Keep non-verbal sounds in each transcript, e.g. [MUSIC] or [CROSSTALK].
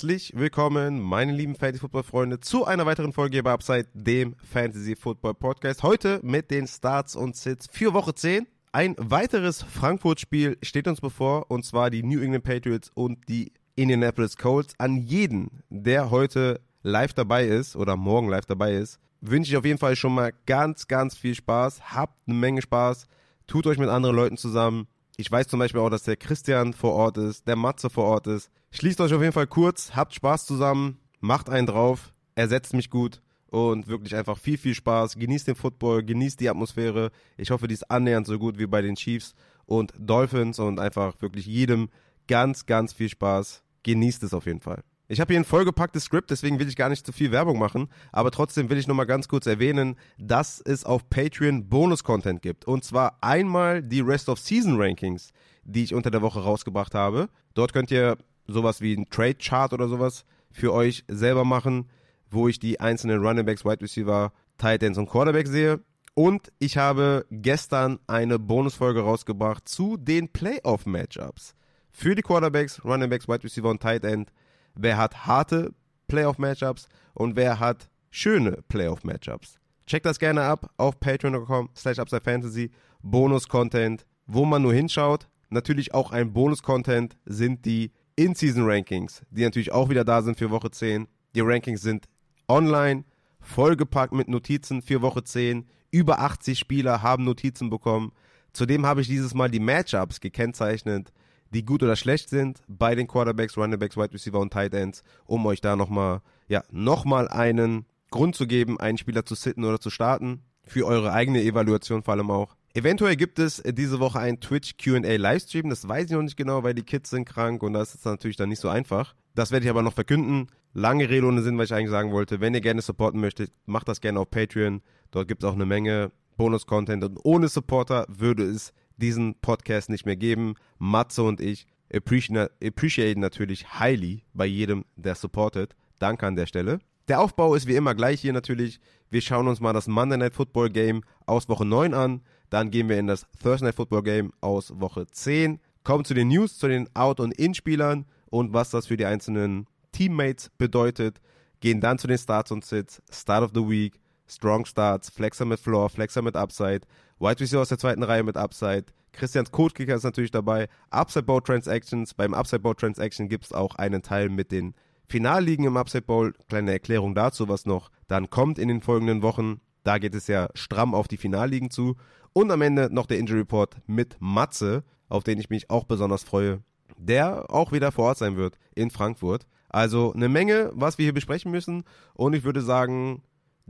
Herzlich willkommen, meine lieben Fantasy-Football-Freunde, zu einer weiteren Folge bei Upside, dem Fantasy-Football-Podcast. Heute mit den Starts und Sits für Woche 10. Ein weiteres Frankfurt-Spiel steht uns bevor, und zwar die New England Patriots und die Indianapolis Colts. An jeden, der heute live dabei ist oder morgen live dabei ist, wünsche ich auf jeden Fall schon mal ganz, ganz viel Spaß. Habt eine Menge Spaß. Tut euch mit anderen Leuten zusammen. Ich weiß zum Beispiel auch, dass der Christian vor Ort ist, der Matze vor Ort ist. Schließt euch auf jeden Fall kurz, habt Spaß zusammen, macht einen drauf, ersetzt mich gut und wirklich einfach viel, viel Spaß. Genießt den Football, genießt die Atmosphäre. Ich hoffe, die ist annähernd so gut wie bei den Chiefs und Dolphins und einfach wirklich jedem ganz, ganz viel Spaß. Genießt es auf jeden Fall. Ich habe hier ein vollgepacktes Skript, deswegen will ich gar nicht zu viel Werbung machen, aber trotzdem will ich nochmal ganz kurz erwähnen, dass es auf Patreon Bonus-Content gibt. Und zwar einmal die Rest of Season Rankings, die ich unter der Woche rausgebracht habe. Dort könnt ihr sowas wie ein Trade-Chart oder sowas für euch selber machen, wo ich die einzelnen Running Backs, Wide Receiver, Tight Ends und Quarterbacks sehe. Und ich habe gestern eine Bonusfolge rausgebracht zu den Playoff-Matchups. Für die Quarterbacks, Running Backs, Wide Receiver und Tight End wer hat harte Playoff-Matchups und wer hat schöne Playoff-Matchups. Checkt das gerne ab auf patreon.com slash upsidefantasy. Bonus-Content, wo man nur hinschaut. Natürlich auch ein Bonus-Content sind die In-Season-Rankings, die natürlich auch wieder da sind für Woche 10. Die Rankings sind online, vollgepackt mit Notizen für Woche 10. Über 80 Spieler haben Notizen bekommen. Zudem habe ich dieses Mal die Matchups gekennzeichnet die gut oder schlecht sind bei den Quarterbacks, Runningbacks, Wide Receiver und Tight Ends, um euch da nochmal, ja, nochmal einen Grund zu geben, einen Spieler zu sitten oder zu starten. Für eure eigene Evaluation vor allem auch. Eventuell gibt es diese Woche einen Twitch QA Livestream. Das weiß ich noch nicht genau, weil die Kids sind krank und das ist natürlich dann nicht so einfach. Das werde ich aber noch verkünden. Lange Rede ohne Sinn, was ich eigentlich sagen wollte. Wenn ihr gerne supporten möchtet, macht das gerne auf Patreon. Dort gibt es auch eine Menge Bonus-Content und ohne Supporter würde es diesen Podcast nicht mehr geben. Matze und ich appreciate natürlich highly bei jedem, der supportet. Danke an der Stelle. Der Aufbau ist wie immer gleich hier natürlich. Wir schauen uns mal das Monday Night Football Game aus Woche 9 an. Dann gehen wir in das Thursday Night Football Game aus Woche 10. Kommen zu den News, zu den Out- und In-Spielern und was das für die einzelnen Teammates bedeutet. Gehen dann zu den Starts und Sits, Start of the Week, Strong Starts, Flexer mit Floor, Flexer mit Upside, Wide Receiver aus der zweiten Reihe mit Upside, Christians Codekicker ist natürlich dabei, Upside Bowl Transactions, beim Upside Bowl Transaction gibt es auch einen Teil mit den Finalligen im Upside Bowl, kleine Erklärung dazu, was noch dann kommt in den folgenden Wochen. Da geht es ja stramm auf die Finalligen zu. Und am Ende noch der Injury Report mit Matze, auf den ich mich auch besonders freue, der auch wieder vor Ort sein wird in Frankfurt. Also eine Menge, was wir hier besprechen müssen. Und ich würde sagen,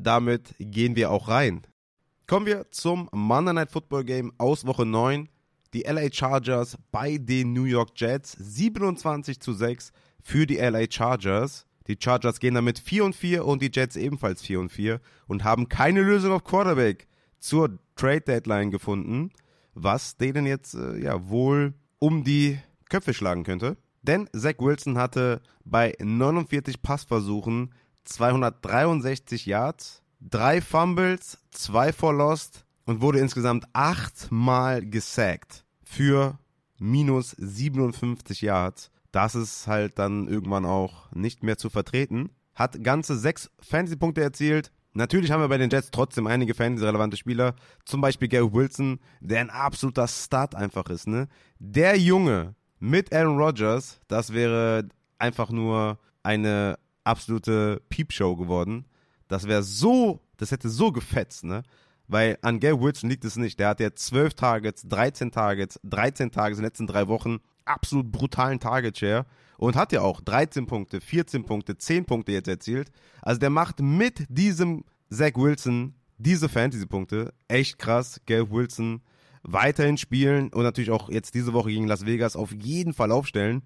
damit gehen wir auch rein. Kommen wir zum Monday Night Football Game aus Woche 9. Die LA Chargers bei den New York Jets 27 zu 6 für die LA Chargers. Die Chargers gehen damit 4 und 4 und die Jets ebenfalls 4 und 4 und haben keine Lösung auf Quarterback zur Trade Deadline gefunden, was denen jetzt äh, ja wohl um die Köpfe schlagen könnte. Denn Zach Wilson hatte bei 49 Passversuchen 263 Yards, drei Fumbles, zwei for Lost und wurde insgesamt achtmal gesackt für minus 57 Yards. Das ist halt dann irgendwann auch nicht mehr zu vertreten. Hat ganze sechs Fantasy-Punkte erzielt. Natürlich haben wir bei den Jets trotzdem einige Fantasy-relevante Spieler. Zum Beispiel Gary Wilson, der ein absoluter Start einfach ist. Ne? Der Junge mit Aaron Rodgers, das wäre einfach nur eine absolute Peepshow geworden. Das wäre so, das hätte so gefetzt, ne? Weil an Gary Wilson liegt es nicht. Der hat ja 12 Targets, 13 Targets, 13 Targets in den letzten drei Wochen. Absolut brutalen Target Share. Und hat ja auch 13 Punkte, 14 Punkte, 10 Punkte jetzt erzielt. Also der macht mit diesem Zach Wilson diese Fantasy-Punkte. Echt krass. Gary Wilson weiterhin spielen und natürlich auch jetzt diese Woche gegen Las Vegas auf jeden Fall aufstellen.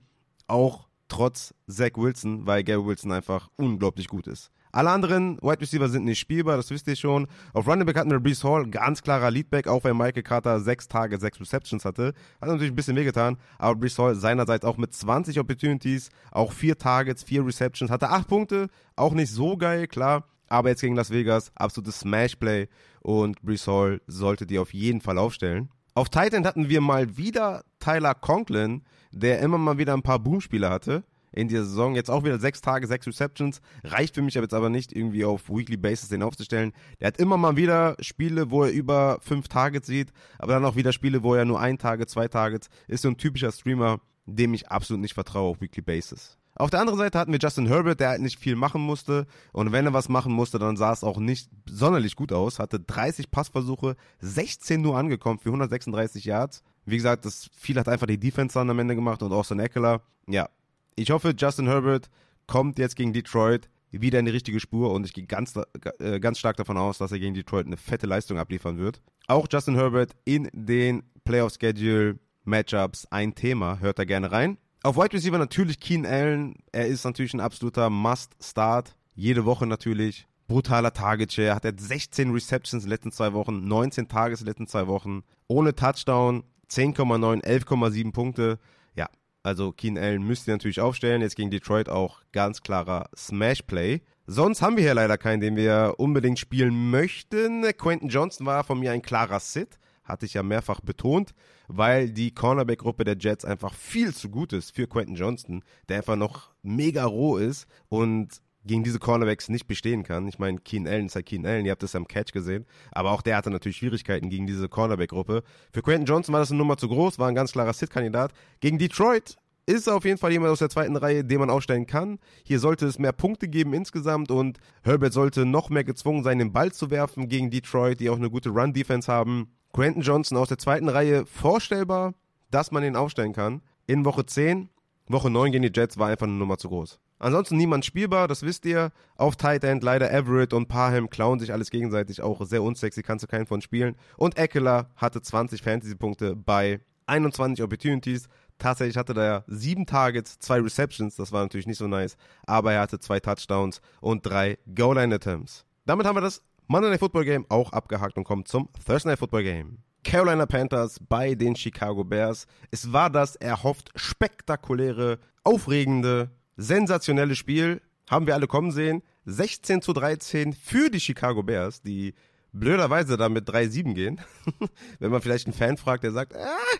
Auch trotz Zach Wilson, weil Gary Wilson einfach unglaublich gut ist. Alle anderen Wide Receiver sind nicht spielbar, das wisst ihr schon. Auf Running Back hatten wir Brees Hall, ganz klarer Leadback, auch wenn Michael Carter sechs Tage, sechs Receptions hatte. Hat natürlich ein bisschen wehgetan, aber Brees Hall seinerseits auch mit 20 Opportunities, auch vier Targets, vier Receptions, hatte acht Punkte, auch nicht so geil, klar. Aber jetzt gegen Las Vegas, absolutes Smash-Play und Brees Hall sollte die auf jeden Fall aufstellen. Auf Titan hatten wir mal wieder Tyler Conklin, der immer mal wieder ein paar Boomspieler hatte. in dieser Saison. Jetzt auch wieder sechs Tage, sechs Receptions. Reicht für mich aber jetzt aber nicht, irgendwie auf Weekly Basis den aufzustellen. Der hat immer mal wieder Spiele, wo er über fünf Targets sieht, aber dann auch wieder Spiele, wo er nur ein Target, zwei Targets. Ist so ein typischer Streamer, dem ich absolut nicht vertraue auf Weekly Basis. Auf der anderen Seite hatten wir Justin Herbert, der halt nicht viel machen musste. Und wenn er was machen musste, dann sah es auch nicht sonderlich gut aus. Hatte 30 Passversuche, 16 nur angekommen für 136 Yards. Wie gesagt, das viel hat einfach die Defense dann am Ende gemacht und Austin Eckler. Ja, ich hoffe, Justin Herbert kommt jetzt gegen Detroit wieder in die richtige Spur und ich gehe ganz, äh, ganz stark davon aus, dass er gegen Detroit eine fette Leistung abliefern wird. Auch Justin Herbert in den Playoff-Schedule Matchups ein Thema. Hört da gerne rein. Auf Wide Receiver natürlich Keen Allen. Er ist natürlich ein absoluter Must-Start. Jede Woche natürlich. Brutaler Target Share. Hat er 16 Receptions in den letzten zwei Wochen, 19 Tages in den letzten zwei Wochen. Ohne Touchdown, 10,9, 11,7 Punkte. Ja, also Keen Allen müsst ihr natürlich aufstellen. Jetzt gegen Detroit auch ganz klarer Smash-Play. Sonst haben wir hier leider keinen, den wir unbedingt spielen möchten. Quentin Johnson war von mir ein klarer Sit hatte ich ja mehrfach betont, weil die Cornerback-Gruppe der Jets einfach viel zu gut ist für Quentin Johnston, der einfach noch mega roh ist und gegen diese Cornerbacks nicht bestehen kann. Ich meine, Keen Allen ist halt Keen Allen, ihr habt das am Catch gesehen, aber auch der hatte natürlich Schwierigkeiten gegen diese Cornerback-Gruppe. Für Quentin Johnson war das eine Nummer zu groß, war ein ganz klarer Sit-Kandidat. Gegen Detroit ist auf jeden Fall jemand aus der zweiten Reihe, den man aufstellen kann. Hier sollte es mehr Punkte geben insgesamt und Herbert sollte noch mehr gezwungen sein, den Ball zu werfen gegen Detroit, die auch eine gute Run-Defense haben. Quentin Johnson aus der zweiten Reihe vorstellbar, dass man ihn aufstellen kann. In Woche 10, Woche 9 gegen die Jets war einfach eine Nummer zu groß. Ansonsten niemand spielbar, das wisst ihr. Auf Tight End leider Everett und Parham klauen sich alles gegenseitig, auch sehr unsexy, kannst du keinen von spielen. Und Eckler hatte 20 Fantasy-Punkte bei 21 Opportunities. Tatsächlich hatte er sieben Targets, zwei Receptions, das war natürlich nicht so nice, aber er hatte zwei Touchdowns und drei Goal-Line-Attempts. Damit haben wir das Monday Night Football Game auch abgehakt und kommt zum Thursday Night Football Game. Carolina Panthers bei den Chicago Bears. Es war das erhofft spektakuläre, aufregende, sensationelle Spiel. Haben wir alle kommen sehen. 16 zu 13 für die Chicago Bears, die blöderweise da mit 3-7 gehen. [LAUGHS] Wenn man vielleicht einen Fan fragt, der sagt, ah,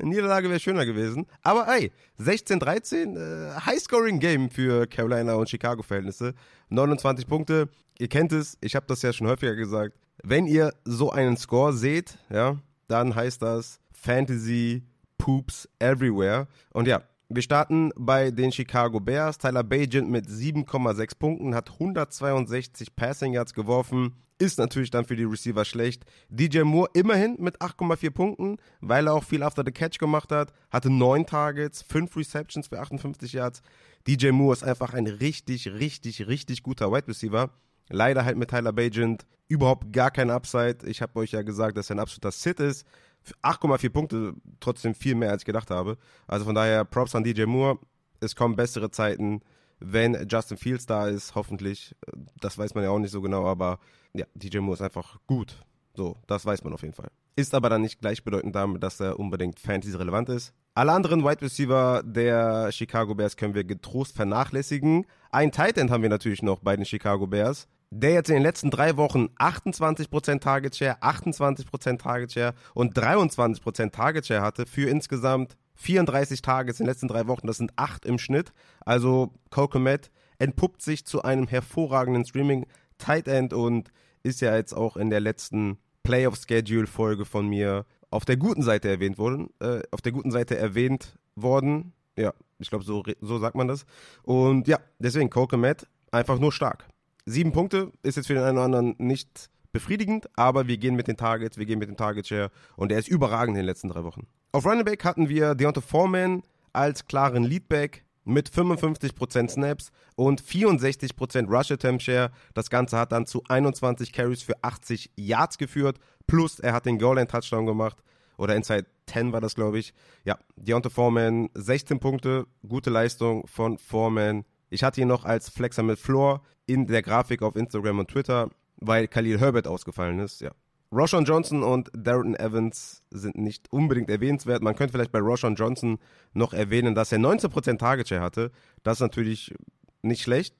eine Niederlage wäre schöner gewesen. Aber ey, 16-13, äh, High-Scoring-Game für Carolina und Chicago-Verhältnisse. 29 Punkte. Ihr kennt es, ich habe das ja schon häufiger gesagt. Wenn ihr so einen Score seht, ja, dann heißt das Fantasy Poops Everywhere. Und ja, wir starten bei den Chicago Bears. Tyler Bagent mit 7,6 Punkten hat 162 Passing Yards geworfen ist natürlich dann für die Receiver schlecht. DJ Moore immerhin mit 8,4 Punkten, weil er auch viel after the catch gemacht hat, hatte 9 Targets, 5 Receptions für 58 Yards. DJ Moore ist einfach ein richtig, richtig, richtig guter Wide Receiver. Leider halt mit Tyler Bagent überhaupt gar kein Upside. Ich habe euch ja gesagt, dass er ein absoluter Sit ist. 8,4 Punkte, trotzdem viel mehr als ich gedacht habe. Also von daher Props an DJ Moore. Es kommen bessere Zeiten wenn Justin Fields da ist, hoffentlich. Das weiß man ja auch nicht so genau, aber ja, DJ Moore ist einfach gut. So, das weiß man auf jeden Fall. Ist aber dann nicht gleichbedeutend damit, dass er unbedingt Fantasy-relevant ist. Alle anderen Wide Receiver der Chicago Bears können wir getrost vernachlässigen. Ein Tight End haben wir natürlich noch bei den Chicago Bears, der jetzt in den letzten drei Wochen 28% Target Share, 28% Target Share und 23% Target Share hatte für insgesamt 34 Tage in den letzten drei Wochen, das sind acht im Schnitt. Also Kokomet entpuppt sich zu einem hervorragenden Streaming Tight End und ist ja jetzt auch in der letzten Playoff Schedule Folge von mir auf der guten Seite erwähnt worden, äh, auf der guten Seite erwähnt worden. Ja, ich glaube, so, so sagt man das. Und ja, deswegen Kokomet einfach nur stark. Sieben Punkte ist jetzt für den einen oder anderen nicht befriedigend, aber wir gehen mit den Targets, wir gehen mit dem Target Share und er ist überragend in den letzten drei Wochen. Auf Running Back hatten wir Deontay Foreman als klaren Leadback mit 55% Snaps und 64% Rush Attempt Share. Das Ganze hat dann zu 21 Carries für 80 Yards geführt, plus er hat den Goal Line Touchdown gemacht oder Inside 10 war das, glaube ich. Ja, Deontay Foreman 16 Punkte, gute Leistung von Foreman. Ich hatte ihn noch als Flexer mit Floor in der Grafik auf Instagram und Twitter, weil Khalil Herbert ausgefallen ist. Ja, Roshan Johnson und Darren Evans sind nicht unbedingt erwähnenswert. Man könnte vielleicht bei Roshan Johnson noch erwähnen, dass er 19% Target Share hatte. Das ist natürlich nicht schlecht.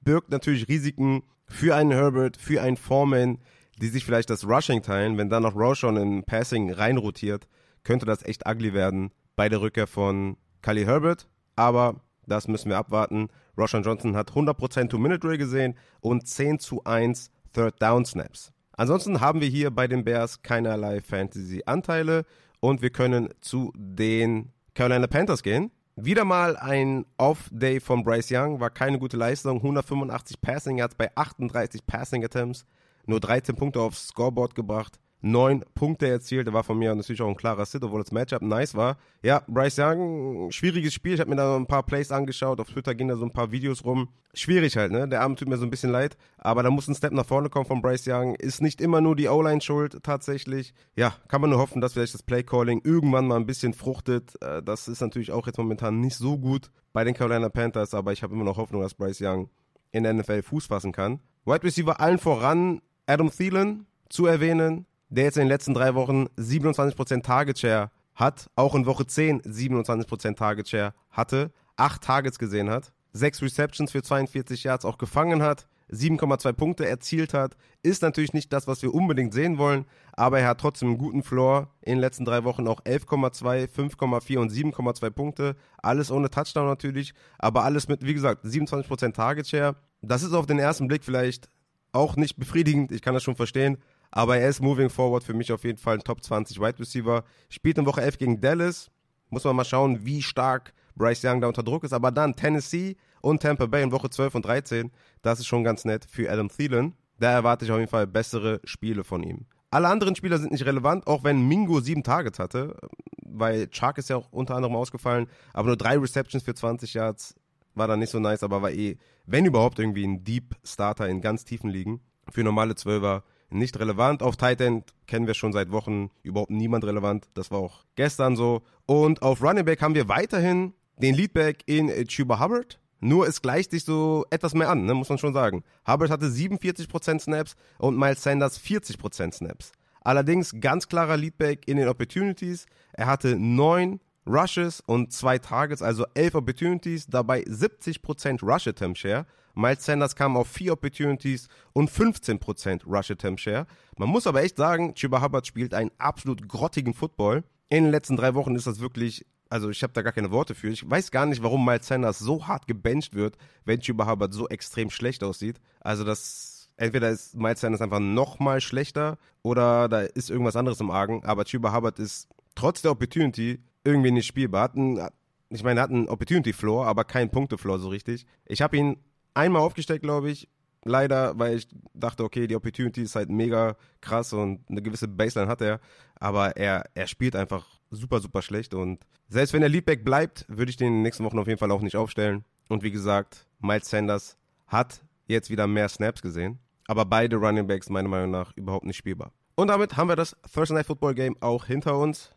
Birgt natürlich Risiken für einen Herbert, für einen Foreman, die sich vielleicht das Rushing teilen. Wenn dann noch Roshan in Passing reinrotiert, könnte das echt ugly werden bei der Rückkehr von Khalil Herbert. Aber Das müssen wir abwarten. Roshan Johnson hat 100% Two-Minute-Drill gesehen und 10 zu 1 Third-Down-Snaps. Ansonsten haben wir hier bei den Bears keinerlei Fantasy-Anteile und wir können zu den Carolina Panthers gehen. Wieder mal ein Off-Day von Bryce Young, war keine gute Leistung. 185 Passing Yards bei 38 Passing Attempts, nur 13 Punkte aufs Scoreboard gebracht neun Punkte erzielt. Der war von mir natürlich auch ein klarer Sit, obwohl das Matchup nice war. Ja, Bryce Young, schwieriges Spiel. Ich habe mir da ein paar Plays angeschaut. Auf Twitter gehen da so ein paar Videos rum. Schwierig halt, ne? Der Arm tut mir so ein bisschen leid. Aber da muss ein Step nach vorne kommen von Bryce Young. Ist nicht immer nur die O-Line schuld, tatsächlich. Ja, kann man nur hoffen, dass vielleicht das Play-Calling irgendwann mal ein bisschen fruchtet. Äh, das ist natürlich auch jetzt momentan nicht so gut bei den Carolina Panthers. Aber ich habe immer noch Hoffnung, dass Bryce Young in der NFL Fuß fassen kann. Wide Receiver allen voran Adam Thielen zu erwähnen der jetzt in den letzten drei Wochen 27% Target Share hat, auch in Woche 10 27% Target Share hatte, 8 Targets gesehen hat, 6 Receptions für 42 Yards auch gefangen hat, 7,2 Punkte erzielt hat, ist natürlich nicht das, was wir unbedingt sehen wollen, aber er hat trotzdem einen guten Floor. In den letzten drei Wochen auch 11,2, 5,4 und 7,2 Punkte. Alles ohne Touchdown natürlich, aber alles mit, wie gesagt, 27% Target Share. Das ist auf den ersten Blick vielleicht auch nicht befriedigend, ich kann das schon verstehen, aber er ist moving forward für mich auf jeden Fall ein Top 20 Wide Receiver. Spielt in Woche 11 gegen Dallas. Muss man mal schauen, wie stark Bryce Young da unter Druck ist. Aber dann Tennessee und Tampa Bay in Woche 12 und 13. Das ist schon ganz nett für Adam Thielen. Da erwarte ich auf jeden Fall bessere Spiele von ihm. Alle anderen Spieler sind nicht relevant, auch wenn Mingo sieben Targets hatte, weil Chark ist ja auch unter anderem ausgefallen, aber nur drei Receptions für 20 Yards war dann nicht so nice, aber war eh, wenn überhaupt, irgendwie ein Deep Starter in ganz tiefen Ligen. Für normale Zwölfer nicht relevant. Auf Tight End kennen wir schon seit Wochen überhaupt niemand relevant. Das war auch gestern so. Und auf Running Back haben wir weiterhin den Leadback in Chuba Hubbard. Nur es gleicht sich so etwas mehr an, ne, muss man schon sagen. Hubbard hatte 47% Snaps und Miles Sanders 40% Snaps. Allerdings ganz klarer Leadback in den Opportunities. Er hatte neun Rushes und zwei Targets, also elf Opportunities, dabei 70% Rush Attempt Share. Miles Sanders kam auf vier Opportunities und 15% Rush Attempt Share. Man muss aber echt sagen, Chuba Hubbard spielt einen absolut grottigen Football. In den letzten drei Wochen ist das wirklich, also ich habe da gar keine Worte für. Ich weiß gar nicht, warum Miles Sanders so hart gebencht wird, wenn Chuba Hubbard so extrem schlecht aussieht. Also das, entweder ist Miles Sanders einfach noch mal schlechter oder da ist irgendwas anderes im Argen. Aber Chuba Hubbard ist trotz der Opportunity irgendwie nicht spielbar. Hat einen, ich meine, er hat einen Opportunity Floor, aber keinen Punkte Floor so richtig. Ich habe ihn einmal aufgestellt, glaube ich. Leider, weil ich dachte, okay, die Opportunity ist halt mega krass und eine gewisse Baseline hat er. Aber er, er spielt einfach super, super schlecht. Und selbst wenn er Leadback bleibt, würde ich den in den nächsten Wochen auf jeden Fall auch nicht aufstellen. Und wie gesagt, Miles Sanders hat jetzt wieder mehr Snaps gesehen. Aber beide Running Backs meiner Meinung nach überhaupt nicht spielbar. Und damit haben wir das Thursday Night Football Game auch hinter uns.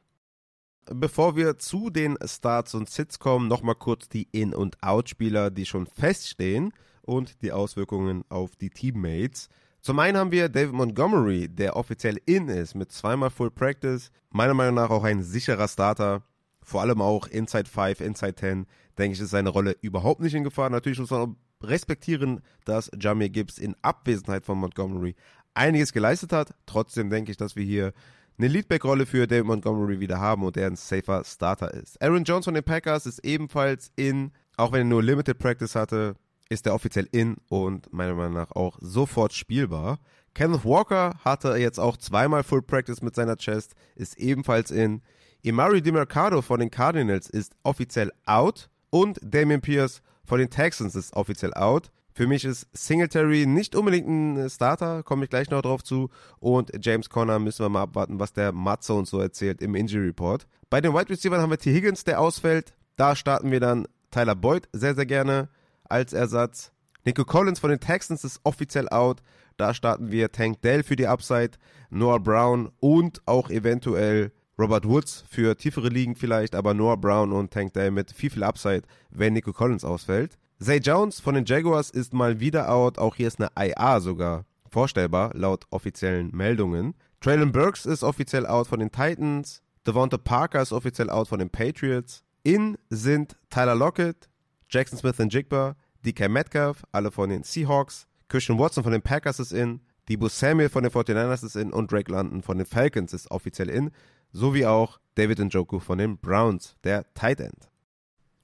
Bevor wir zu den Starts und Sits kommen, nochmal kurz die In- und Out-Spieler, die schon feststehen und die Auswirkungen auf die Teammates. Zum einen haben wir David Montgomery, der offiziell in ist mit zweimal Full Practice. Meiner Meinung nach auch ein sicherer Starter. Vor allem auch Inside 5, Inside 10, denke ich, ist seine Rolle überhaupt nicht in Gefahr. Natürlich muss man respektieren, dass Jamie Gibbs in Abwesenheit von Montgomery einiges geleistet hat. Trotzdem denke ich, dass wir hier eine Leadback-Rolle für David Montgomery wieder haben und er ein safer Starter ist. Aaron Jones von den Packers ist ebenfalls in, auch wenn er nur Limited Practice hatte, ist er offiziell in und meiner Meinung nach auch sofort spielbar. Kenneth Walker hatte jetzt auch zweimal Full Practice mit seiner Chest, ist ebenfalls in. Imari DiMercado von den Cardinals ist offiziell out und Damian Pierce von den Texans ist offiziell out. Für mich ist Singletary nicht unbedingt ein Starter, komme ich gleich noch drauf zu. Und James Conner müssen wir mal abwarten, was der Matze uns so erzählt im Injury Report. Bei den Wide Receivers haben wir T. Higgins, der ausfällt. Da starten wir dann Tyler Boyd sehr, sehr gerne als Ersatz. Nico Collins von den Texans ist offiziell out. Da starten wir Tank Dell für die Upside, Noah Brown und auch eventuell Robert Woods für tiefere Ligen vielleicht, aber Noah Brown und Tank Dell mit viel, viel Upside, wenn Nico Collins ausfällt. Zay Jones von den Jaguars ist mal wieder out. Auch hier ist eine IA sogar vorstellbar, laut offiziellen Meldungen. Traylon Burks ist offiziell out von den Titans. Devonta Parker ist offiziell out von den Patriots. In sind Tyler Lockett, Jackson Smith und Jigba, DK Metcalf, alle von den Seahawks. Christian Watson von den Packers ist in. Debo Samuel von den 49ers ist in und Drake London von den Falcons ist offiziell in. Sowie auch David Njoku von den Browns, der Tight End.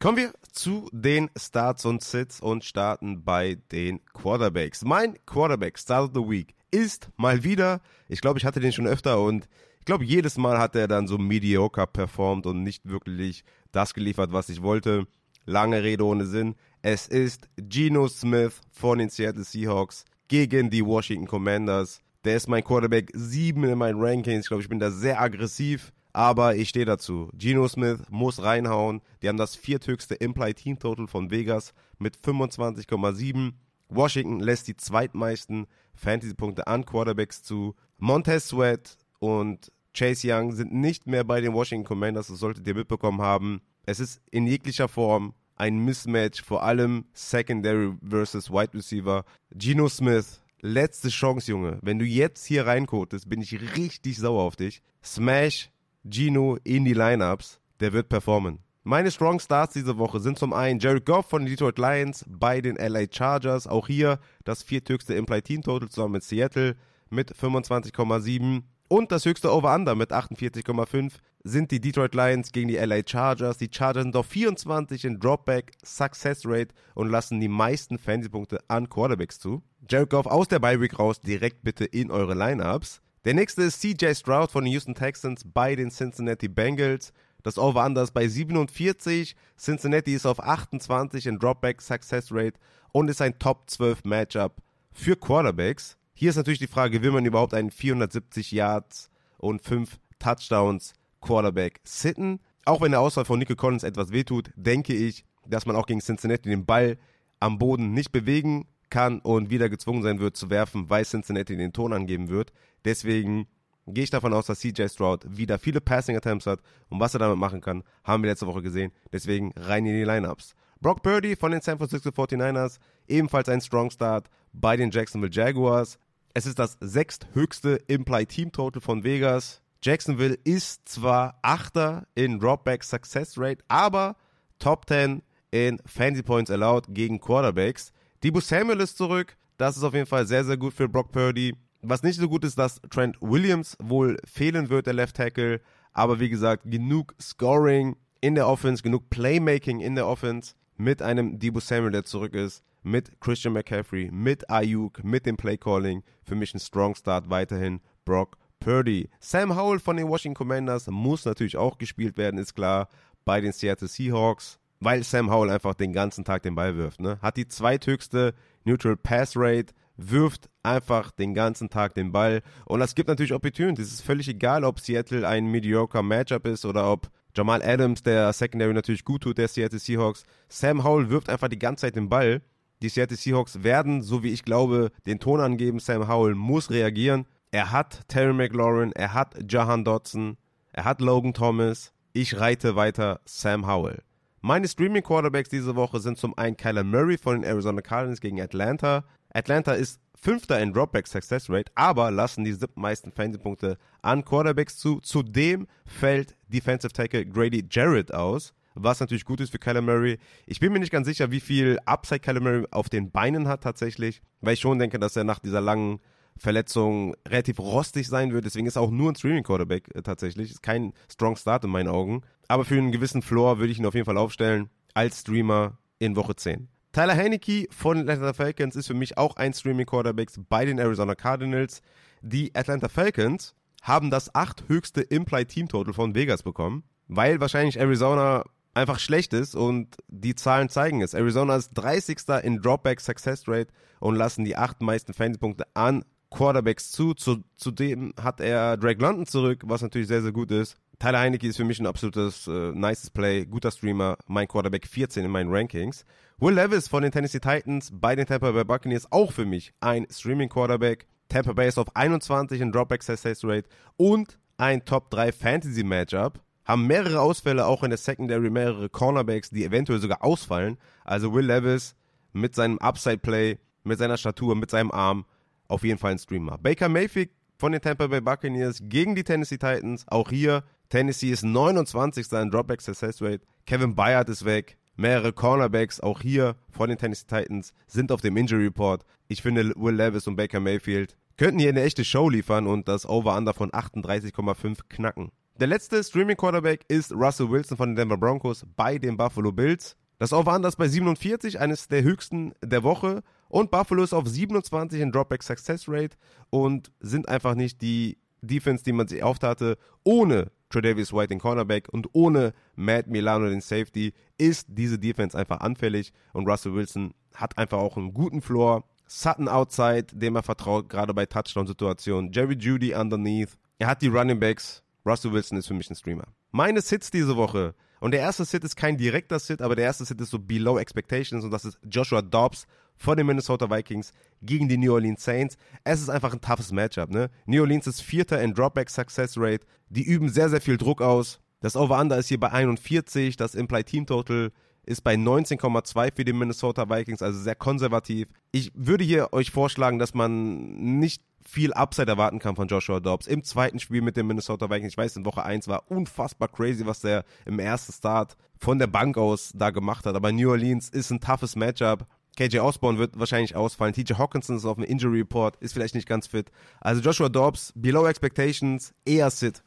Kommen wir zu den Starts und Sits und starten bei den Quarterbacks. Mein Quarterback Start of the Week ist mal wieder, ich glaube, ich hatte den schon öfter und ich glaube, jedes Mal hat er dann so mediocre performt und nicht wirklich das geliefert, was ich wollte. Lange Rede ohne Sinn. Es ist Geno Smith von den Seattle Seahawks gegen die Washington Commanders. Der ist mein Quarterback 7 in meinen Rankings. Ich glaube, ich bin da sehr aggressiv. Aber ich stehe dazu. Geno Smith muss reinhauen. Die haben das vierthöchste Implied Team Total von Vegas mit 25,7. Washington lässt die zweitmeisten Fantasy-Punkte an Quarterbacks zu. Montez Sweat und Chase Young sind nicht mehr bei den Washington Commanders. Das solltet ihr mitbekommen haben. Es ist in jeglicher Form ein Mismatch, vor allem Secondary versus Wide Receiver. Geno Smith, letzte Chance, Junge. Wenn du jetzt hier reinkotest, bin ich richtig sauer auf dich. Smash Gino in die Lineups, der wird performen. Meine Strong Starts diese Woche sind zum einen Jared Goff von den Detroit Lions bei den LA Chargers. Auch hier das vierthöchste Implied Team Total zusammen mit Seattle mit 25,7. Und das höchste Over-Under mit 48,5 sind die Detroit Lions gegen die LA Chargers. Die Chargers sind auf 24 in Dropback Success Rate und lassen die meisten Fantasy-Punkte an Quarterbacks zu. Jared Goff aus der Bye Week raus, direkt bitte in eure Lineups. Der nächste ist CJ Stroud von den Houston Texans bei den Cincinnati Bengals. Das Over-Under ist bei 47. Cincinnati ist auf 28 in Dropback Success Rate und ist ein Top 12 Matchup für Quarterbacks. Hier ist natürlich die Frage, will man überhaupt einen 470 Yards und 5 Touchdowns Quarterback sitten? Auch wenn der Ausfall von Nico Collins etwas wehtut, denke ich, dass man auch gegen Cincinnati den Ball am Boden nicht bewegen kann und wieder gezwungen sein wird zu werfen, weil Cincinnati den Ton angeben wird. Deswegen gehe ich davon aus, dass CJ Stroud wieder viele Passing Attempts hat und was er damit machen kann, haben wir letzte Woche gesehen. Deswegen rein in die Lineups. Brock Purdy von den San Francisco 49ers, ebenfalls ein Strong Start bei den Jacksonville Jaguars. Es ist das sechsthöchste Implied Team Total von Vegas. Jacksonville ist zwar Achter in Dropback Success Rate, aber Top 10 in Fancy Points allowed gegen Quarterbacks. Debo Samuel ist zurück. Das ist auf jeden Fall sehr, sehr gut für Brock Purdy. Was nicht so gut ist, dass Trent Williams wohl fehlen wird, der Left Tackle. Aber wie gesagt, genug Scoring in der Offense, genug Playmaking in der Offense mit einem Debo Samuel, der zurück ist, mit Christian McCaffrey, mit Ayuk, mit dem Playcalling. Für mich ein Strong Start weiterhin Brock Purdy. Sam Howell von den Washington Commanders muss natürlich auch gespielt werden, ist klar, bei den Seattle Seahawks weil Sam Howell einfach den ganzen Tag den Ball wirft. Ne? Hat die zweithöchste Neutral Pass Rate, wirft einfach den ganzen Tag den Ball. Und das gibt natürlich Opportunities. Es ist völlig egal, ob Seattle ein mediocre Matchup ist oder ob Jamal Adams, der Secondary natürlich gut tut, der Seattle Seahawks. Sam Howell wirft einfach die ganze Zeit den Ball. Die Seattle Seahawks werden, so wie ich glaube, den Ton angeben. Sam Howell muss reagieren. Er hat Terry McLaurin, er hat Jahan Dodson, er hat Logan Thomas. Ich reite weiter Sam Howell. Meine Streaming-Quarterbacks diese Woche sind zum einen Kyler Murray von den Arizona Cardinals gegen Atlanta. Atlanta ist Fünfter in Dropback Success Rate, aber lassen die meisten Fantasy-Punkte an Quarterbacks zu. Zudem fällt Defensive Tackle Grady Jarrett aus, was natürlich gut ist für Kyler Murray. Ich bin mir nicht ganz sicher, wie viel Upside Kyler Murray auf den Beinen hat tatsächlich, weil ich schon denke, dass er nach dieser langen Verletzung relativ rostig sein wird. Deswegen ist er auch nur ein Streaming-Quarterback äh, tatsächlich. Ist kein Strong Start in meinen Augen. Aber für einen gewissen Floor würde ich ihn auf jeden Fall aufstellen als Streamer in Woche 10. Tyler Heineke von Atlanta Falcons ist für mich auch ein Streaming-Quarterback bei den Arizona Cardinals. Die Atlanta Falcons haben das acht höchste Implied Team Total von Vegas bekommen, weil wahrscheinlich Arizona einfach schlecht ist und die Zahlen zeigen es. Arizona ist 30. in Dropback Success Rate und lassen die acht meisten Fantasy-Punkte an Quarterbacks zu. zu. Zudem hat er Drake London zurück, was natürlich sehr, sehr gut ist. Tyler Heineke ist für mich ein absolutes äh, nices Play, guter Streamer, mein Quarterback 14 in meinen Rankings. Will Levis von den Tennessee Titans bei den Tampa Bay Buccaneers auch für mich ein Streaming Quarterback. Tampa Bay ist auf 21 in Dropback Success Rate und ein Top 3 Fantasy Matchup. Haben mehrere Ausfälle auch in der Secondary, mehrere Cornerbacks, die eventuell sogar ausfallen. Also Will Levis mit seinem Upside Play, mit seiner Statur, mit seinem Arm auf jeden Fall ein Streamer. Baker Mayfield von den Tampa Bay Buccaneers gegen die Tennessee Titans. Auch hier, Tennessee ist 29. in Dropback Success Rate. Kevin Bayard ist weg. Mehrere Cornerbacks, auch hier von den Tennessee Titans, sind auf dem Injury Report. Ich finde, Will Levis und Baker Mayfield könnten hier eine echte Show liefern und das Over-Under von 38,5 knacken. Der letzte Streaming-Quarterback ist Russell Wilson von den Denver Broncos bei den Buffalo Bills. Das Over-Under ist bei 47, eines der höchsten der Woche. Und Buffalo ist auf 27 in Dropback Success Rate und sind einfach nicht die Defense, die man sich hatte, ohne Tredavious White den Cornerback und ohne Matt Milano den Safety, ist diese Defense einfach anfällig und Russell Wilson hat einfach auch einen guten Floor. Sutton outside, dem er vertraut, gerade bei Touchdown-Situationen. Jerry Judy underneath. Er hat die Running Backs. Russell Wilson ist für mich ein Streamer. Meine Sits diese Woche. Und der erste Sit ist kein direkter Sit, aber der erste Sit ist so below expectations und das ist Joshua Dobbs von den Minnesota Vikings gegen die New Orleans Saints. Es ist einfach ein toughes Matchup. Ne? New Orleans ist Vierter in Dropback Success Rate. Die üben sehr, sehr viel Druck aus. Das Over-Under ist hier bei 41. Das Implied Team Total ist bei 19,2 für die Minnesota Vikings, also sehr konservativ. Ich würde hier euch vorschlagen, dass man nicht viel Upside erwarten kann von Joshua Dobbs. Im zweiten Spiel mit den Minnesota Vikings, ich weiß, in Woche 1 war unfassbar crazy, was der im ersten Start von der Bank aus da gemacht hat. Aber New Orleans ist ein toughes Matchup. KJ Osborne wird wahrscheinlich ausfallen. TJ Hawkinson ist auf dem Injury Report, ist vielleicht nicht ganz fit. Also Joshua Dobbs, below expectations, eher Sit.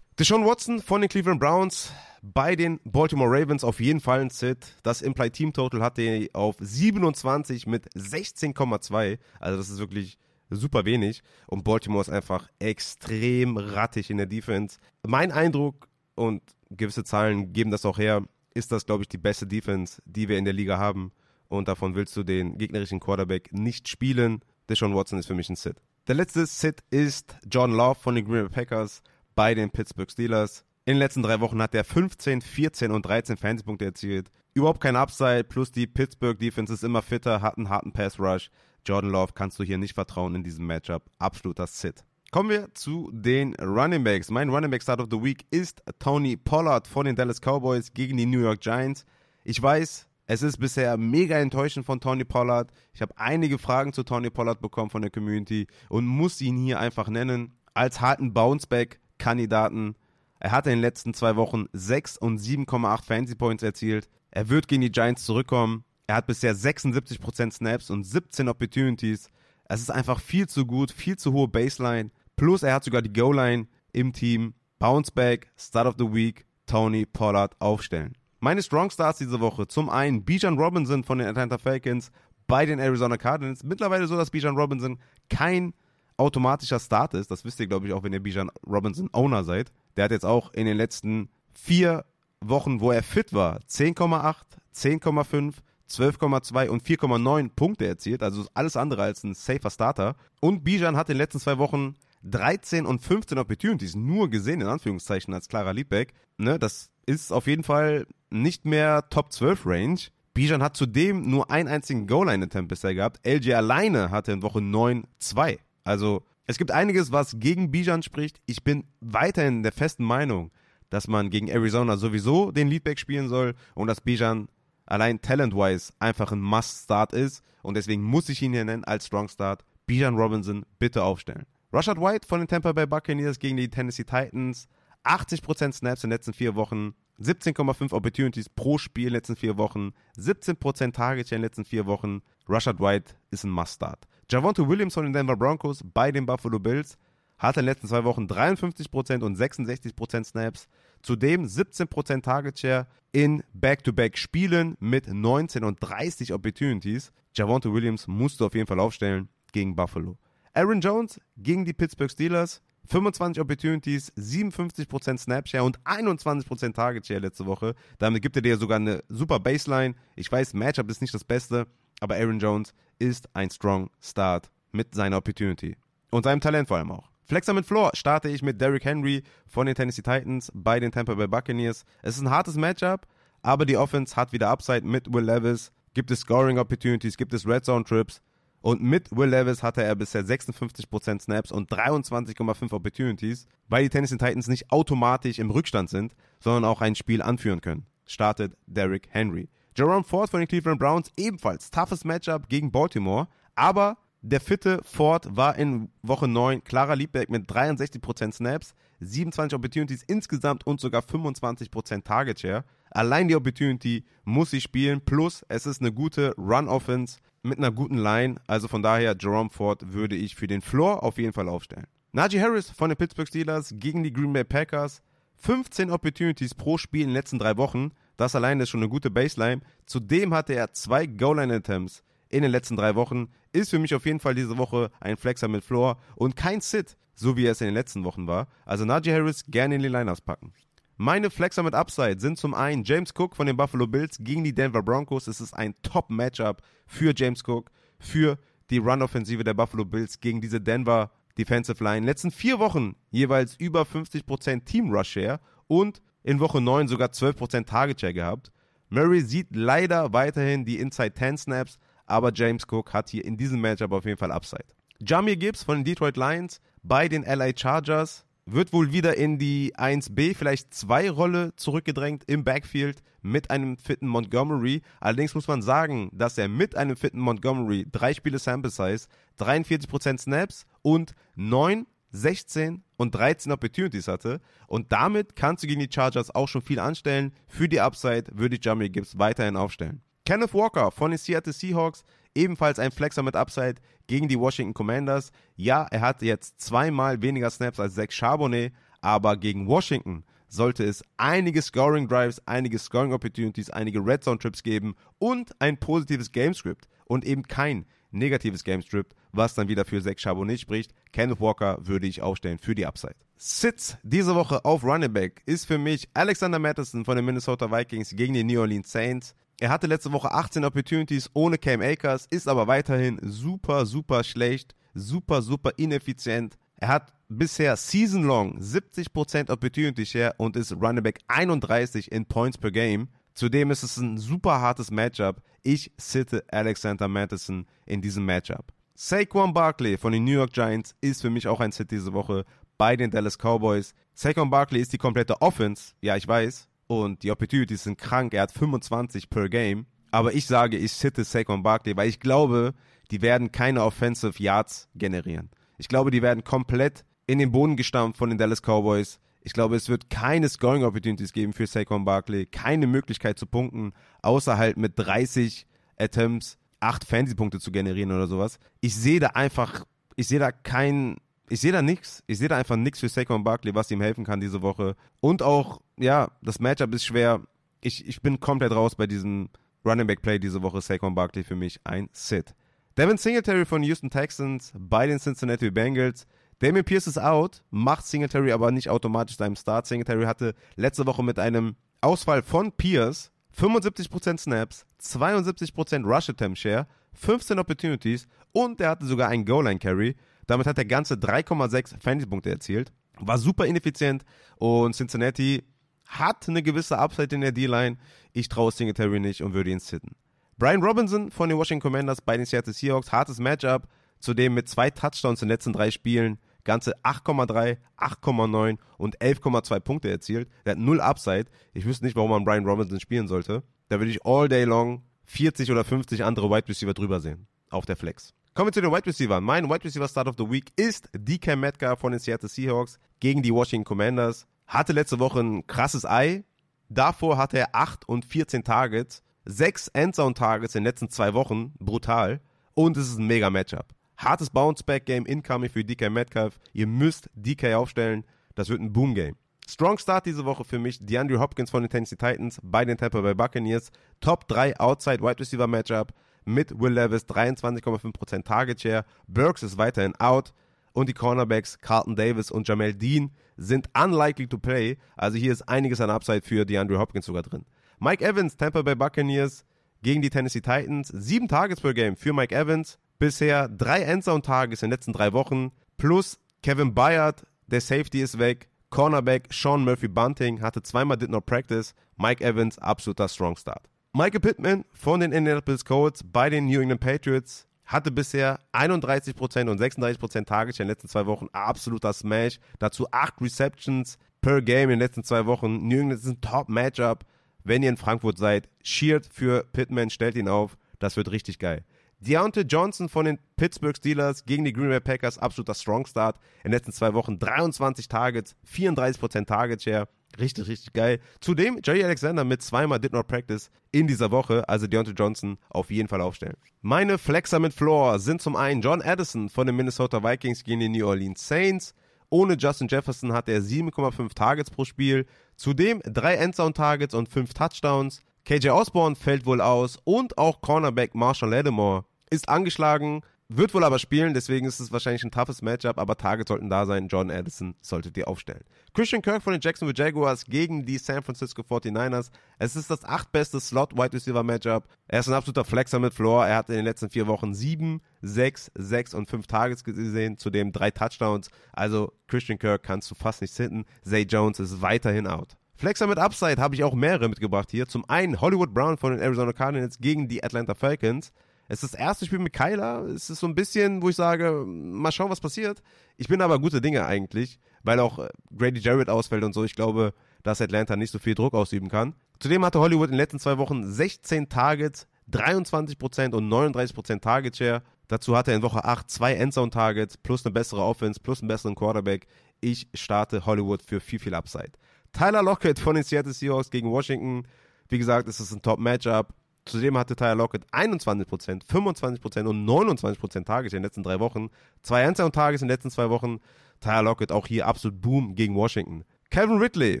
Deshaun Watson von den Cleveland Browns bei den Baltimore Ravens auf jeden Fall ein Sit. Das Implied Team Total hat er auf 27 mit 16,2. Also das ist wirklich super wenig. Und Baltimore ist einfach extrem rattig in der Defense. Mein Eindruck und gewisse Zahlen geben das auch her, ist das, glaube ich, die beste Defense, die wir in der Liga haben und davon willst du den gegnerischen Quarterback nicht spielen. Deshaun Watson ist für mich ein Sit. Der letzte Sit ist John Love von den Green Bay Packers bei den Pittsburgh Steelers. In den letzten drei Wochen hat er 15, 14 und 13 Fantasy-Punkte erzielt. Überhaupt kein Upside, plus die Pittsburgh Defense ist immer fitter, hat einen harten Pass Rush. Jordan Love kannst du hier nicht vertrauen in diesem Matchup. Absoluter Sit. Kommen wir zu den Running Backs. Mein Running Back Start of the Week ist Tony Pollard von den Dallas Cowboys gegen die New York Giants. Ich weiß, es ist bisher mega enttäuschend von Tony Pollard. Ich habe einige Fragen zu Tony Pollard bekommen von der Community und muss ihn hier einfach nennen als harten Bounceback-Kandidaten. Er hat in den letzten zwei Wochen 6 und 7,8 Fantasy Points erzielt. Er wird gegen die Giants zurückkommen. Er hat bisher 76% Snaps und 17 Opportunities. Es ist einfach viel zu gut, viel zu hohe Baseline. Plus er hat sogar die Goal-Line im Team. Bounceback, Start of the Week, Tony Pollard aufstellen. Meine Strong Starts diese Woche. Zum einen Bijan Robinson von den Atlanta Falcons bei den Arizona Cardinals. Mittlerweile so, dass Bijan Robinson kein automatischer Start ist. Das wisst ihr, glaube ich, auch, wenn ihr Bijan Robinson Owner seid. Der hat jetzt auch in den letzten vier Wochen, wo er fit war, 10,8, 10,5, 12,2 und 4,9 Punkte erzielt. Also alles andere als ein safer Starter. Und Bijan hat in den letzten zwei Wochen 13 und 15 Opportunities nur gesehen, in Anführungszeichen, als klarer Leadback. Ne, das ist auf jeden Fall nicht mehr Top 12 Range. Bijan hat zudem nur einen einzigen Goal-Line-Attempt bisher gehabt. LG alleine hatte in Woche 9 zwei. Also es gibt einiges, was gegen Bijan spricht. Ich bin weiterhin der festen Meinung, dass man gegen Arizona sowieso den Leadback spielen soll und dass Bijan allein talent-wise einfach ein Must-Start ist. Und deswegen muss ich ihn hier nennen als Strong Start. Bijan Robinson bitte aufstellen. Rashad White von den Tampa Bay Buccaneers gegen die Tennessee Titans. 80% Snaps in den letzten vier Wochen, 17,5 Opportunities pro Spiel in den letzten vier Wochen, 17% Target Share in den letzten vier Wochen. Rashad White ist ein Must-Start. Javonte Williams von den Denver Broncos bei den Buffalo Bills hatte in den letzten zwei Wochen 53% und 66% Snaps. Zudem 17% Target Share in Back-to-Back-Spielen mit 19 und 30 Opportunities. Javonte Williams musst du auf jeden Fall aufstellen gegen Buffalo. Aaron Jones gegen die Pittsburgh Steelers 25 Opportunities, 57% Snapshare und 21% Target Share letzte Woche. Damit gibt er dir sogar eine super Baseline. Ich weiß, Matchup ist nicht das Beste, aber Aaron Jones ist ein strong Start mit seiner Opportunity. Und seinem Talent vor allem auch. Flexer mit Floor starte ich mit Derrick Henry von den Tennessee Titans bei den Tampa Bay Buccaneers. Es ist ein hartes Matchup, aber die Offense hat wieder Upside mit Will Levis. Gibt es Scoring Opportunities, gibt es Red Zone Trips. Und mit Will Levis hatte er bisher 56% Snaps und 23,5 Opportunities, weil die Tennessee Titans nicht automatisch im Rückstand sind, sondern auch ein Spiel anführen können. Startet Derrick Henry. Jerome Ford von den Cleveland Browns ebenfalls toughes Matchup gegen Baltimore, aber der fitte Ford war in Woche 9 klarer Liebberg mit 63% Snaps, 27 Opportunities insgesamt und sogar 25% Target Share. Allein die Opportunity muss sie spielen, plus es ist eine gute Run-Offense mit einer guten Line. Also von daher, Jerome Ford würde ich für den Floor auf jeden Fall aufstellen. Najee Harris von den Pittsburgh Steelers gegen die Green Bay Packers. 15 Opportunities pro Spiel in den letzten drei Wochen. Das alleine ist schon eine gute Baseline. Zudem hatte er zwei Goal-Line-Attempts in den letzten drei Wochen. Ist für mich auf jeden Fall diese Woche ein Flexer mit Floor und kein Sit, so wie er es in den letzten Wochen war. Also Najee Harris gerne in die Liners packen. Meine Flexer mit Upside sind zum einen James Cook von den Buffalo Bills gegen die Denver Broncos. Es ist ein Top-Matchup für James Cook, für die Run-Offensive der Buffalo Bills gegen diese Denver Defensive Line. Letzten vier Wochen jeweils über 50% Team Rush Share und in Woche 9 sogar 12% Target Share gehabt. Murray sieht leider weiterhin die Inside 10 Snaps, aber James Cook hat hier in diesem Matchup auf jeden Fall Upside. Jamir Gibbs von den Detroit Lions bei den LA Chargers wird wohl wieder in die 1B, vielleicht 2 Rolle zurückgedrängt im Backfield mit einem fitten Montgomery. Allerdings muss man sagen, dass er mit einem fitten Montgomery drei Spiele Sample Size, 43% Snaps und 9, 16 und 13 Opportunities hatte. Und damit kannst du gegen die Chargers auch schon viel anstellen. Für die Upside würde ich Jamie Gibbs weiterhin aufstellen. Kenneth Walker von den Seattle Seahawks, ebenfalls ein Flexer mit Upside gegen die Washington Commanders. Ja, er hatte jetzt zweimal weniger Snaps als Zach Charbonnet, aber gegen Washington sollte es einige Scoring Drives, einige Scoring Opportunities, einige Red Zone Trips geben und ein positives Gamescript und eben kein negatives Gamescript, was dann wieder für Zach Charbonnet spricht. Kenneth Walker würde ich aufstellen für die Upside. Sitz diese Woche auf Running Back ist für mich Alexander Madison von den Minnesota Vikings gegen die New Orleans Saints. Er hatte letzte Woche 18 Opportunities ohne Cam Akers, ist aber weiterhin super, super schlecht, super, super ineffizient. Er hat bisher season long 70% Opportunity Share und ist Running Back 31 in Points per Game. Zudem ist es ein super hartes Matchup. Ich sitte Alexander Madison in diesem Matchup. Saquon Barkley von den New York Giants ist für mich auch ein Sit diese Woche bei den Dallas Cowboys. Saquon Barkley ist die komplette Offense, ja ich weiß, und die Opportunities sind krank. Er hat 25 per Game. Aber ich sage, ich sitte Saquon Barkley, weil ich glaube, die werden keine Offensive Yards generieren. Ich glaube, die werden komplett in den Boden gestampft von den Dallas Cowboys. Ich glaube, es wird keine Scoring Opportunities geben für Saquon Barkley, keine Möglichkeit zu punkten, außer halt mit 30 Attempts 8 Fantasy-Punkte zu generieren oder sowas. Ich sehe da einfach, ich sehe da kein, ich sehe da nichts. Ich sehe da einfach nichts für Saquon Barkley, was ihm helfen kann diese Woche. Und auch, ja, das Matchup ist schwer. Ich, ich bin komplett raus bei diesem Running Back Play diese Woche. Saquon Barkley für mich ein Sit. Devin Singletary von Houston Texans bei den Cincinnati Bengals. Damien Pierce ist out, macht Singletary aber nicht automatisch seinem Start. Singletary hatte letzte Woche mit einem Ausfall von Pierce 75% Snaps, 72% Rush Attempt Share, 15 Opportunities und er hatte sogar einen Goal-Line Carry. Damit hat er ganze 3,6 Fantasy-Punkte erzielt. War super ineffizient und Cincinnati hat eine gewisse Upside in der D-Line. Ich traue Singletary nicht und würde ihn sitten. Brian Robinson von den Washington Commanders bei den Seattle Seahawks, hartes Matchup, zudem mit zwei Touchdowns in den letzten drei Spielen, ganze 8,3, 8,9 und 11,2 Punkte erzielt. Der hat null Upside. Ich wüsste nicht, warum man Brian Robinson spielen sollte. Da würde ich all day long 40 oder 50 andere Wide Receiver drüber sehen. Auf der Flex. Kommen wir zu den Wide Receivers. Mein Wide Receiver Start of the Week ist DK Metcalf von den Seattle Seahawks gegen die Washington Commanders. Hatte letzte Woche ein krasses Ei. Davor hatte er 8 und 14 Targets, 6 Endzone-Targets in den letzten zwei Wochen. Brutal. Und es ist ein mega Matchup. Hartes Bounce-Back-Game incoming für DK Metcalf. Ihr müsst DK aufstellen. Das wird ein Boom-Game. Strong Start diese Woche für mich. DeAndre Hopkins von den Tennessee Titans bei den Tampa Bay Buccaneers. Top 3 Outside Wide Receiver Matchup mit Will Levis 23,5% Target Share. Burks ist weiterhin out. Und die Cornerbacks Carlton Davis und Jamel Dean sind unlikely to play. Also hier ist einiges an Upside für DeAndre Hopkins sogar drin. Mike Evans, Tampa Bay Buccaneers gegen die Tennessee Titans. Sieben Targets per Game für Mike Evans. Bisher drei Endzone-Tages in den letzten drei Wochen. Plus Kevin Bayard, der Safety ist weg. Cornerback Sean Murphy Bunting hatte zweimal did not practice. Mike Evans, absoluter Strong Start. Michael Pittman von den Indianapolis Colts bei den New England Patriots hatte bisher 31% und 36% Target in den letzten zwei Wochen. Absoluter Smash. Dazu 8 Receptions per Game in den letzten zwei Wochen. New England ist ein Top-Matchup. Wenn ihr in Frankfurt seid, cheert für Pittman, stellt ihn auf. Das wird richtig geil. Deontay Johnson von den Pittsburgh Steelers gegen die Green Bay Packers, absoluter Strong Start. In den letzten zwei Wochen 23 Targets, 34% Target Share. Richtig, richtig geil. Zudem Jerry Alexander mit zweimal Did Not Practice in dieser Woche, also Deontay Johnson auf jeden Fall aufstellen. Meine Flexer mit Floor sind zum einen John Addison von den Minnesota Vikings gegen die New Orleans Saints Ohne Justin Jefferson hat er 7,5 Targets pro Spiel. Zudem drei Endzone-Targets und fünf Touchdowns. KJ Osborne fällt wohl aus und auch Cornerback Marshall Lattimore ist angeschlagen. Wird wohl aber spielen, deswegen ist es wahrscheinlich ein toughes Matchup, aber Targets sollten da sein. Jordan Addison solltet ihr aufstellen. Christian Kirk von den Jacksonville Jaguars gegen die San Francisco 49ers. Es ist das achtbeste Slot-Wide Receiver Matchup. Er ist ein absoluter Flexer mit Floor. Er hat in den letzten vier Wochen sieben, sechs, sechs und fünf Targets gesehen, zudem drei Touchdowns. Also Christian Kirk kannst du fast nicht sitten. Zay Jones ist weiterhin out. Flexer mit Upside habe ich auch mehrere mitgebracht hier. Zum einen Hollywood Brown von den Arizona Cardinals gegen die Atlanta Falcons. Es ist das erste Spiel mit Kyler. Es ist so ein bisschen, wo ich sage, mal schauen, was passiert. Ich bin aber gute Dinge eigentlich, weil auch äh, Grady Jarrett ausfällt und so. Ich glaube, dass Atlanta nicht so viel Druck ausüben kann. Zudem hatte Hollywood in den letzten zwei Wochen 16 Targets, 23% und 39% Target Share. Dazu hatte er in Woche 8 zwei Endzone-Targets plus eine bessere Offense plus einen besseren Quarterback. Ich starte Hollywood für viel, viel Upside. Tyler Lockett von den Seattle Seahawks gegen Washington. Wie gesagt, es ist ein Top-Matchup. Zudem hatte Tyler Lockett 21%, 25% und 29% Tages in den letzten drei Wochen. Zwei und Tages in den letzten zwei Wochen. Tyler Lockett auch hier absolut Boom gegen Washington. Kevin Ridley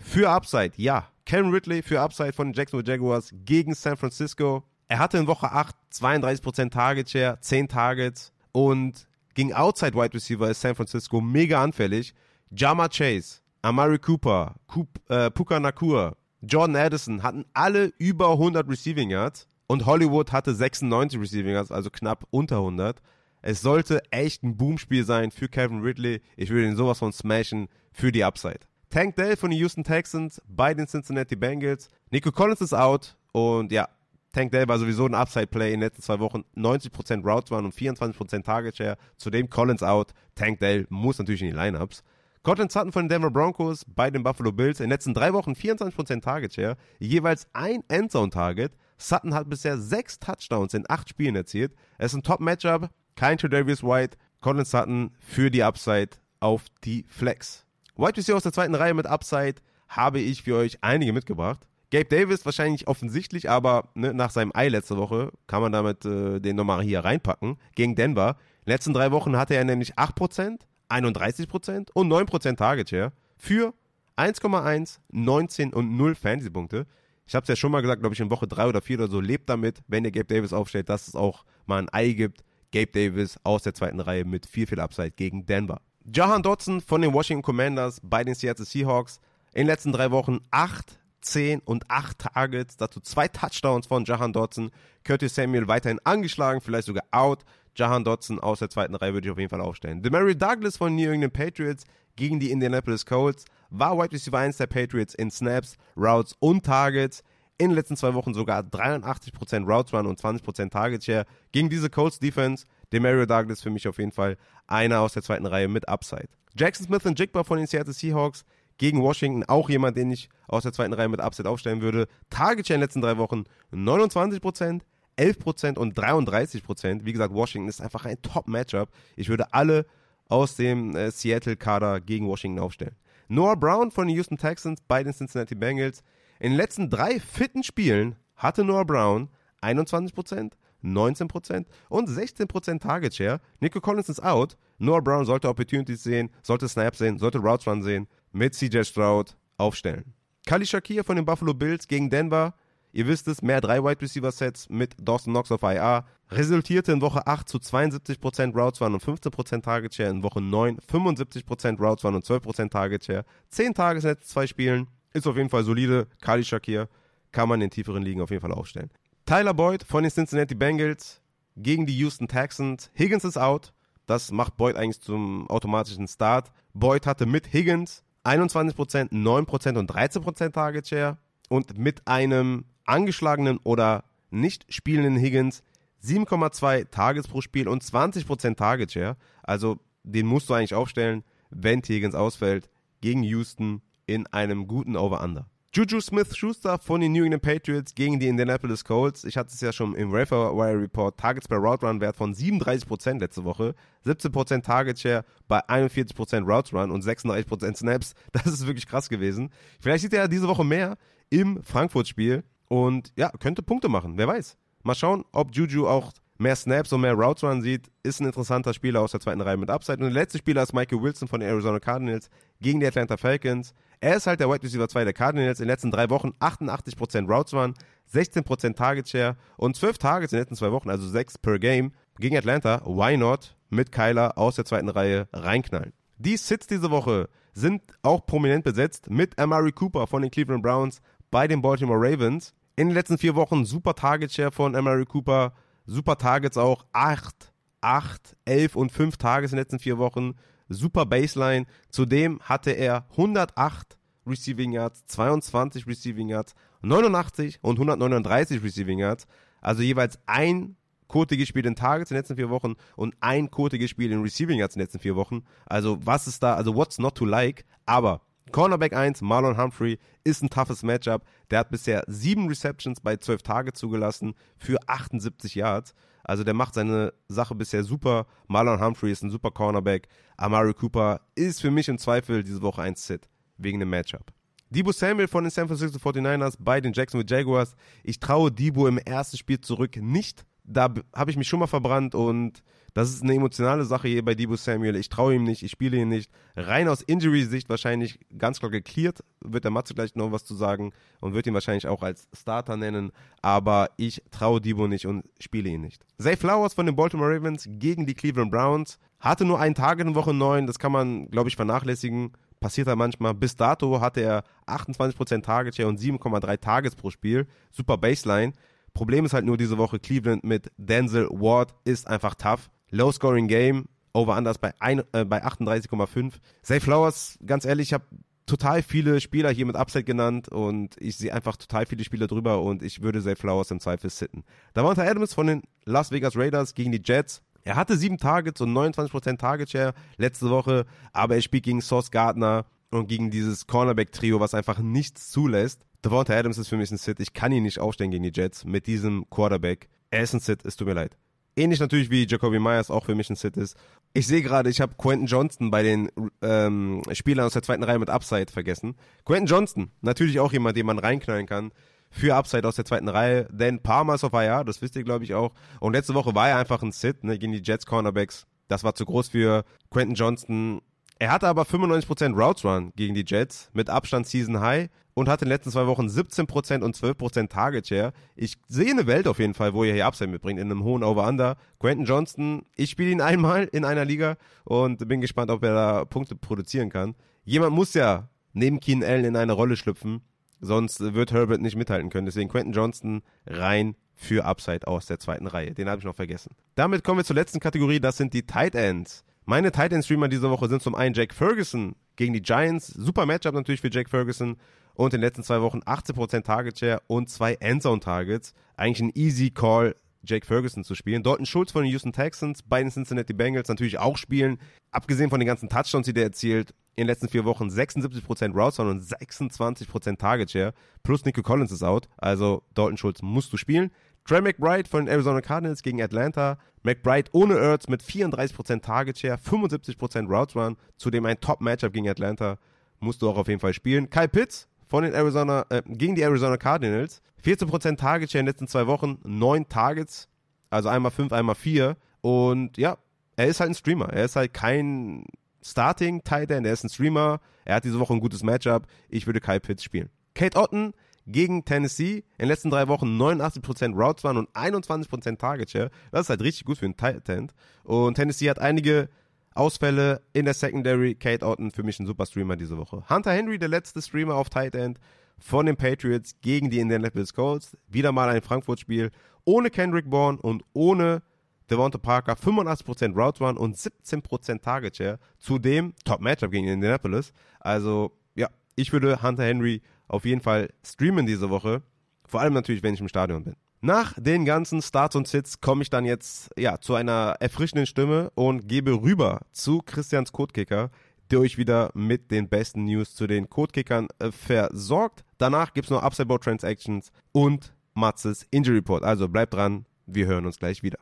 für Upside, ja. Kevin Ridley für Upside von den Jacksonville Jaguars gegen San Francisco. Er hatte in Woche 8 32% Target Share, 10 Targets und gegen Outside Wide Receiver ist San Francisco mega anfällig. Jama Chase, Amari Cooper, Coop, äh, Puka Nakur, Jordan Addison hatten alle über 100 Receiving Yards. Und Hollywood hatte 96 Receiving Yards, also knapp unter 100. Es sollte echt ein Boomspiel sein für Kevin Ridley. Ich würde ihn sowas von smashen für die Upside. Tank Dell von den Houston Texans bei den Cincinnati Bengals. Nico Collins ist out und ja, Tank Dell war sowieso ein Upside-Play in den letzten zwei Wochen. 90% Routes waren und 24% Target Share. Zudem Collins out. Tank Dell muss natürlich in die Lineups. Cortland Sutton von den Denver Broncos bei den Buffalo Bills. In den letzten drei Wochen 24% Target Share. Jeweils ein Endzone-Target. Sutton hat bisher sechs Touchdowns in acht Spielen erzielt. Es ist ein Top-Matchup. Kein Tredavious White. Colin Sutton für die Upside auf die Flex. White Receiver aus der zweiten Reihe mit Upside habe ich für euch einige mitgebracht. Gabe Davis wahrscheinlich offensichtlich, aber ne, nach seinem Ei letzte Woche kann man damit äh, den nochmal hier reinpacken. Gegen Denver. In den letzten drei Wochen hatte er nämlich 8%, 31% und 9% Target Share für 1,1, 19 und 0 Fantasy-Punkte. Ich habe es ja schon mal gesagt, glaube ich, in Woche 3 oder 4 oder so, lebt damit, wenn ihr Gabe Davis aufstellt, dass es auch mal ein Ei gibt. Gabe Davis aus der zweiten Reihe mit viel, viel Upside gegen Denver. Jahan Dotson von den Washington Commanders bei den Seattle Seahawks. In den letzten drei Wochen 8, 10 und 8 Targets, dazu zwei Touchdowns von Jahan Dotson. Curtis Samuel weiterhin angeschlagen, vielleicht sogar out. Jahan Dotson aus der zweiten Reihe würde ich auf jeden Fall aufstellen. Demary Douglas von New England Patriots gegen die Indianapolis Colts war Wide Receiver 1 der Patriots in Snaps, Routes und Targets. In den letzten zwei Wochen sogar 83% Routes Run und 20% Target Share. Gegen diese Colts Defense, Demario Douglas für mich auf jeden Fall einer aus der zweiten Reihe mit Upside. Jackson Smith und Jigba von den Seattle Seahawks gegen Washington, auch jemand, den ich aus der zweiten Reihe mit Upside aufstellen würde. Target Share in den letzten drei Wochen 29%, 11% und 33%. Wie gesagt, Washington ist einfach ein Top-Matchup. Ich würde alle aus dem äh, Seattle-Kader gegen Washington aufstellen. Noah Brown von den Houston Texans bei den Cincinnati Bengals. In den letzten drei fitten Spielen hatte Noah Brown 21%, 19% und 16% Target Share. Nico Collins ist out. Noah Brown sollte Opportunities sehen, sollte Snaps sehen, sollte Routes Run sehen. Mit CJ Stroud aufstellen. Kali Shakir von den Buffalo Bills gegen Denver. Ihr wisst es, mehr drei Wide Receiver Sets mit Dawson Knox auf IR. Resultierte in Woche 8 zu 72% Routes Run und 15% Target Share. In Woche 9 75% Routes Run und 12% Target Share. 10 Tage in zwei Spielen. Ist auf jeden Fall solide. Kali Shakir kann man in tieferen Ligen auf jeden Fall aufstellen. Tyler Boyd von den Cincinnati Bengals gegen die Houston Texans. Higgins ist out. Das macht Boyd eigentlich zum automatischen Start. Boyd hatte mit Higgins 21%, 9% und 13% Target Share und mit einem angeschlagenen oder nicht spielenden Higgins 7,2 Targets pro Spiel und 20% Target Share. Also den musst du eigentlich aufstellen, wenn Higgins ausfällt gegen Houston in einem guten Over-Under. Juju Smith-Schuster von den New England Patriots gegen die Indianapolis Colts. Ich hatte es ja schon im Wire Report. Targets per Route Run Wert von 37% letzte Woche. 17% Target Share bei 41% Route Run und 36% Snaps. [LAUGHS] Das ist wirklich krass gewesen. Vielleicht sieht er diese Woche mehr im Frankfurt-Spiel und ja, könnte Punkte machen. Wer weiß. Mal schauen, ob Juju auch mehr Snaps und mehr Routes Run sieht, ist ein interessanter Spieler aus der zweiten Reihe mit Upside. Und der letzte Spieler ist Michael Wilson von den Arizona Cardinals gegen die Atlanta Falcons. Er ist halt der Wide Receiver 2 der Cardinals. In den letzten drei Wochen 88% Routes Run, 16% Target Share und 12 Targets in den letzten zwei Wochen, also 6 per Game gegen Atlanta. Why not? Mit Kyler aus der zweiten Reihe reinknallen. Die Sits diese Woche sind auch prominent besetzt mit Amari Cooper von den Cleveland Browns bei den Baltimore Ravens. In den letzten vier Wochen super Target Share von Amari Cooper, super Targets auch 8, 8, 11 und 5 Targets in den letzten vier Wochen, super Baseline. Zudem hatte er 108 Receiving Yards, 22 Receiving Yards, 89 und 139 Receiving Yards. Also jeweils ein Quote Spiel in Targets in den letzten vier Wochen und ein Quote Spiel in Receiving Yards in den letzten vier Wochen. Also was ist da, also what's not to like? Aber Cornerback 1, Marlon Humphrey, ist ein toughes Matchup. Der hat bisher sieben Receptions bei 12 Tage zugelassen für 78 Yards. Also der macht seine Sache bisher super. Marlon Humphrey ist ein super Cornerback. Amari Cooper ist für mich im Zweifel diese Woche ein Sit wegen dem Matchup. Debo Samuel von den San Francisco 49ers bei den Jacksonville Jaguars. Ich traue Debo im ersten Spiel zurück nicht. Da habe ich mich schon mal verbrannt und das ist eine emotionale Sache hier bei Debo Samuel. Ich traue ihm nicht, ich spiele ihn nicht. Rein aus Injury-Sicht wahrscheinlich ganz klar geklärt. Wird der Matze gleich noch was zu sagen und wird ihn wahrscheinlich auch als Starter nennen. Aber ich traue Debo nicht und spiele ihn nicht. Zay Flowers von den Baltimore Ravens gegen die Cleveland Browns. Hatte nur einen Tag in Woche 9. Das kann man, glaube ich, vernachlässigen. Passiert da manchmal. Bis dato hatte er 28% Target Share und 7,3 Targets pro Spiel. Super Baseline. Problem ist halt nur diese Woche Cleveland mit Denzel Ward ist einfach tough. Low-Scoring Game, Over-Unders bei, äh, bei 38,5. Safe Flowers, ganz ehrlich, ich habe total viele Spieler hier mit Upside genannt und ich sehe einfach total viele Spieler drüber und ich würde Safe Flowers im Zweifel sitten. Da war unter Adams von den Las Vegas Raiders gegen die Jets. Er hatte sieben Targets und 29% Target Share letzte Woche, aber er spielt gegen Sauce Gardner und gegen dieses Cornerback-Trio, was einfach nichts zulässt. Devonta Adams ist für mich ein Sit. Ich kann ihn nicht aufstellen gegen die Jets mit diesem Quarterback. Er ist ein Sit, es tut mir leid. Ähnlich natürlich wie Jacoby Myers auch für mich ein Sit ist. Ich sehe gerade, ich habe Quentin Johnston bei den ähm, Spielern aus der zweiten Reihe mit Upside vergessen. Quentin Johnston, natürlich auch jemand, den man reinknallen kann für Upside aus der zweiten Reihe. Denn Palmer ist auf IR, das wisst ihr glaube ich auch. Und letzte Woche war er einfach ein Sit ne, gegen die Jets Cornerbacks. Das war zu groß für Quentin Johnston. Er hatte aber 95% Routes Run gegen die Jets mit Abstand Season High und hat in den letzten zwei Wochen 17% und 12% Target Share. Ich sehe eine Welt auf jeden Fall, wo er hier Upside mitbringt, in einem hohen Over-Under. Quentin Johnston, ich spiele ihn einmal in einer Liga und bin gespannt, ob er da Punkte produzieren kann. Jemand muss ja neben Keen Allen in eine Rolle schlüpfen, sonst wird Herbert nicht mithalten können. Deswegen Quentin Johnston rein für Upside aus der zweiten Reihe. Den habe ich noch vergessen. Damit kommen wir zur letzten Kategorie, das sind die Tight Ends. Meine Tight End Streamer diese Woche sind zum einen Jack Ferguson gegen die Giants. Super Matchup natürlich für Jack Ferguson. Und in den letzten zwei Wochen 18% Target Share und zwei Endzone Targets. Eigentlich ein easy Call, Jake Ferguson zu spielen. Dalton Schulz von den Houston Texans, bei den Cincinnati Bengals natürlich auch spielen. Abgesehen von den ganzen Touchdowns, die der erzielt, in den letzten vier Wochen 76% Routes und 26% Target Share. Plus Nico Collins ist out. Also Dalton Schulz musst du spielen. Trey McBride von den Arizona Cardinals gegen Atlanta. McBride ohne Ertz mit 34% Target Share, 75% Routes Run. Zudem ein Top-Matchup gegen Atlanta. Musst du auch auf jeden Fall spielen. Kyle Pitts von den Arizona, äh, gegen die Arizona Cardinals. 14% Target Share in den letzten zwei Wochen, 9 Targets, also einmal 5, einmal 4. Und ja, er ist halt ein Streamer. Er ist halt kein Starting Tight End, er ist ein Streamer. Er hat diese Woche ein gutes Matchup. Ich würde Kyle Pitts spielen. Kate Otten gegen Tennessee. In den letzten drei Wochen 89% Routes waren und 21% Target Share. Das ist halt richtig gut für einen Tight End. Und Tennessee hat einige Ausfälle in der Secondary. Kate Otten für mich ein super Streamer diese Woche. Hunter Henry, der letzte Streamer auf Tight End von den Patriots gegen die Indianapolis Colts. Wieder mal ein Frankfurt-Spiel ohne Kendrick Bourne und ohne Devonta Parker. 85% Route Run und 17% Target Share. Zudem Top-Matchup gegen Indianapolis. Also, ja, ich würde Hunter Henry auf jeden Fall streamen diese Woche. Vor allem natürlich, wenn ich im Stadion bin. Nach den ganzen Starts und Sits komme ich dann jetzt ja, zu einer erfrischenden Stimme und gebe rüber zu Christians Codekicker, der euch wieder mit den besten News zu den Codekickern äh, versorgt. Danach gibt es noch Upside Board Transactions und Matzes Injury Report. Also bleibt dran, wir hören uns gleich wieder.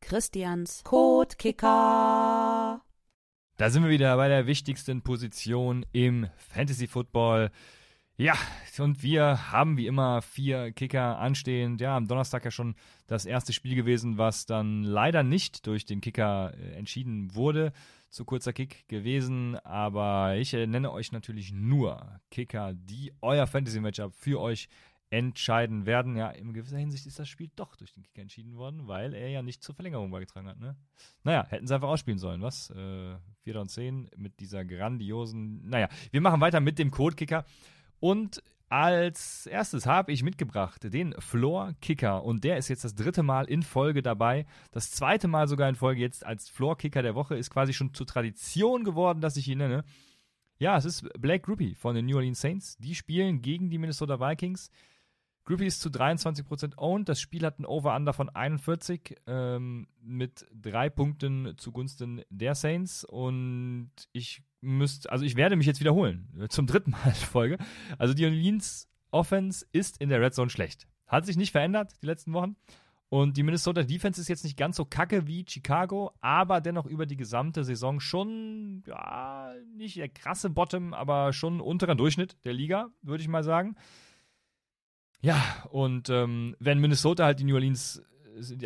Christians Codekicker. Da sind wir wieder bei der wichtigsten Position im Fantasy Football. Ja, und wir haben wie immer vier Kicker anstehend. Ja, am Donnerstag ja schon das erste Spiel gewesen, was dann leider nicht durch den Kicker äh, entschieden wurde. Zu kurzer Kick gewesen, aber ich äh, nenne euch natürlich nur Kicker, die euer Fantasy-Matchup für euch entscheiden werden. Ja, in gewisser Hinsicht ist das Spiel doch durch den Kicker entschieden worden, weil er ja nicht zur Verlängerung beigetragen hat. Ne? Naja, hätten sie einfach ausspielen sollen, was? Äh, 4 und 10 mit dieser grandiosen. Naja, wir machen weiter mit dem Code-Kicker. Und als erstes habe ich mitgebracht den Floor Kicker und der ist jetzt das dritte Mal in Folge dabei. Das zweite Mal sogar in Folge jetzt als Floor Kicker der Woche ist quasi schon zur Tradition geworden, dass ich ihn nenne. Ja, es ist Blake Groupie von den New Orleans Saints. Die spielen gegen die Minnesota Vikings. Groupie ist zu 23% owned. Das Spiel hat ein Over-Under von 41 ähm, mit drei Punkten zugunsten der Saints. Und ich müsste, also ich werde mich jetzt wiederholen. Zum dritten Mal in Folge. Also die Orleans Offense ist in der Red Zone schlecht. Hat sich nicht verändert die letzten Wochen. Und die Minnesota Defense ist jetzt nicht ganz so kacke wie Chicago, aber dennoch über die gesamte Saison schon, ja, nicht der krasse Bottom, aber schon unterer Durchschnitt der Liga, würde ich mal sagen. Ja, und ähm, wenn Minnesota halt die New Orleans,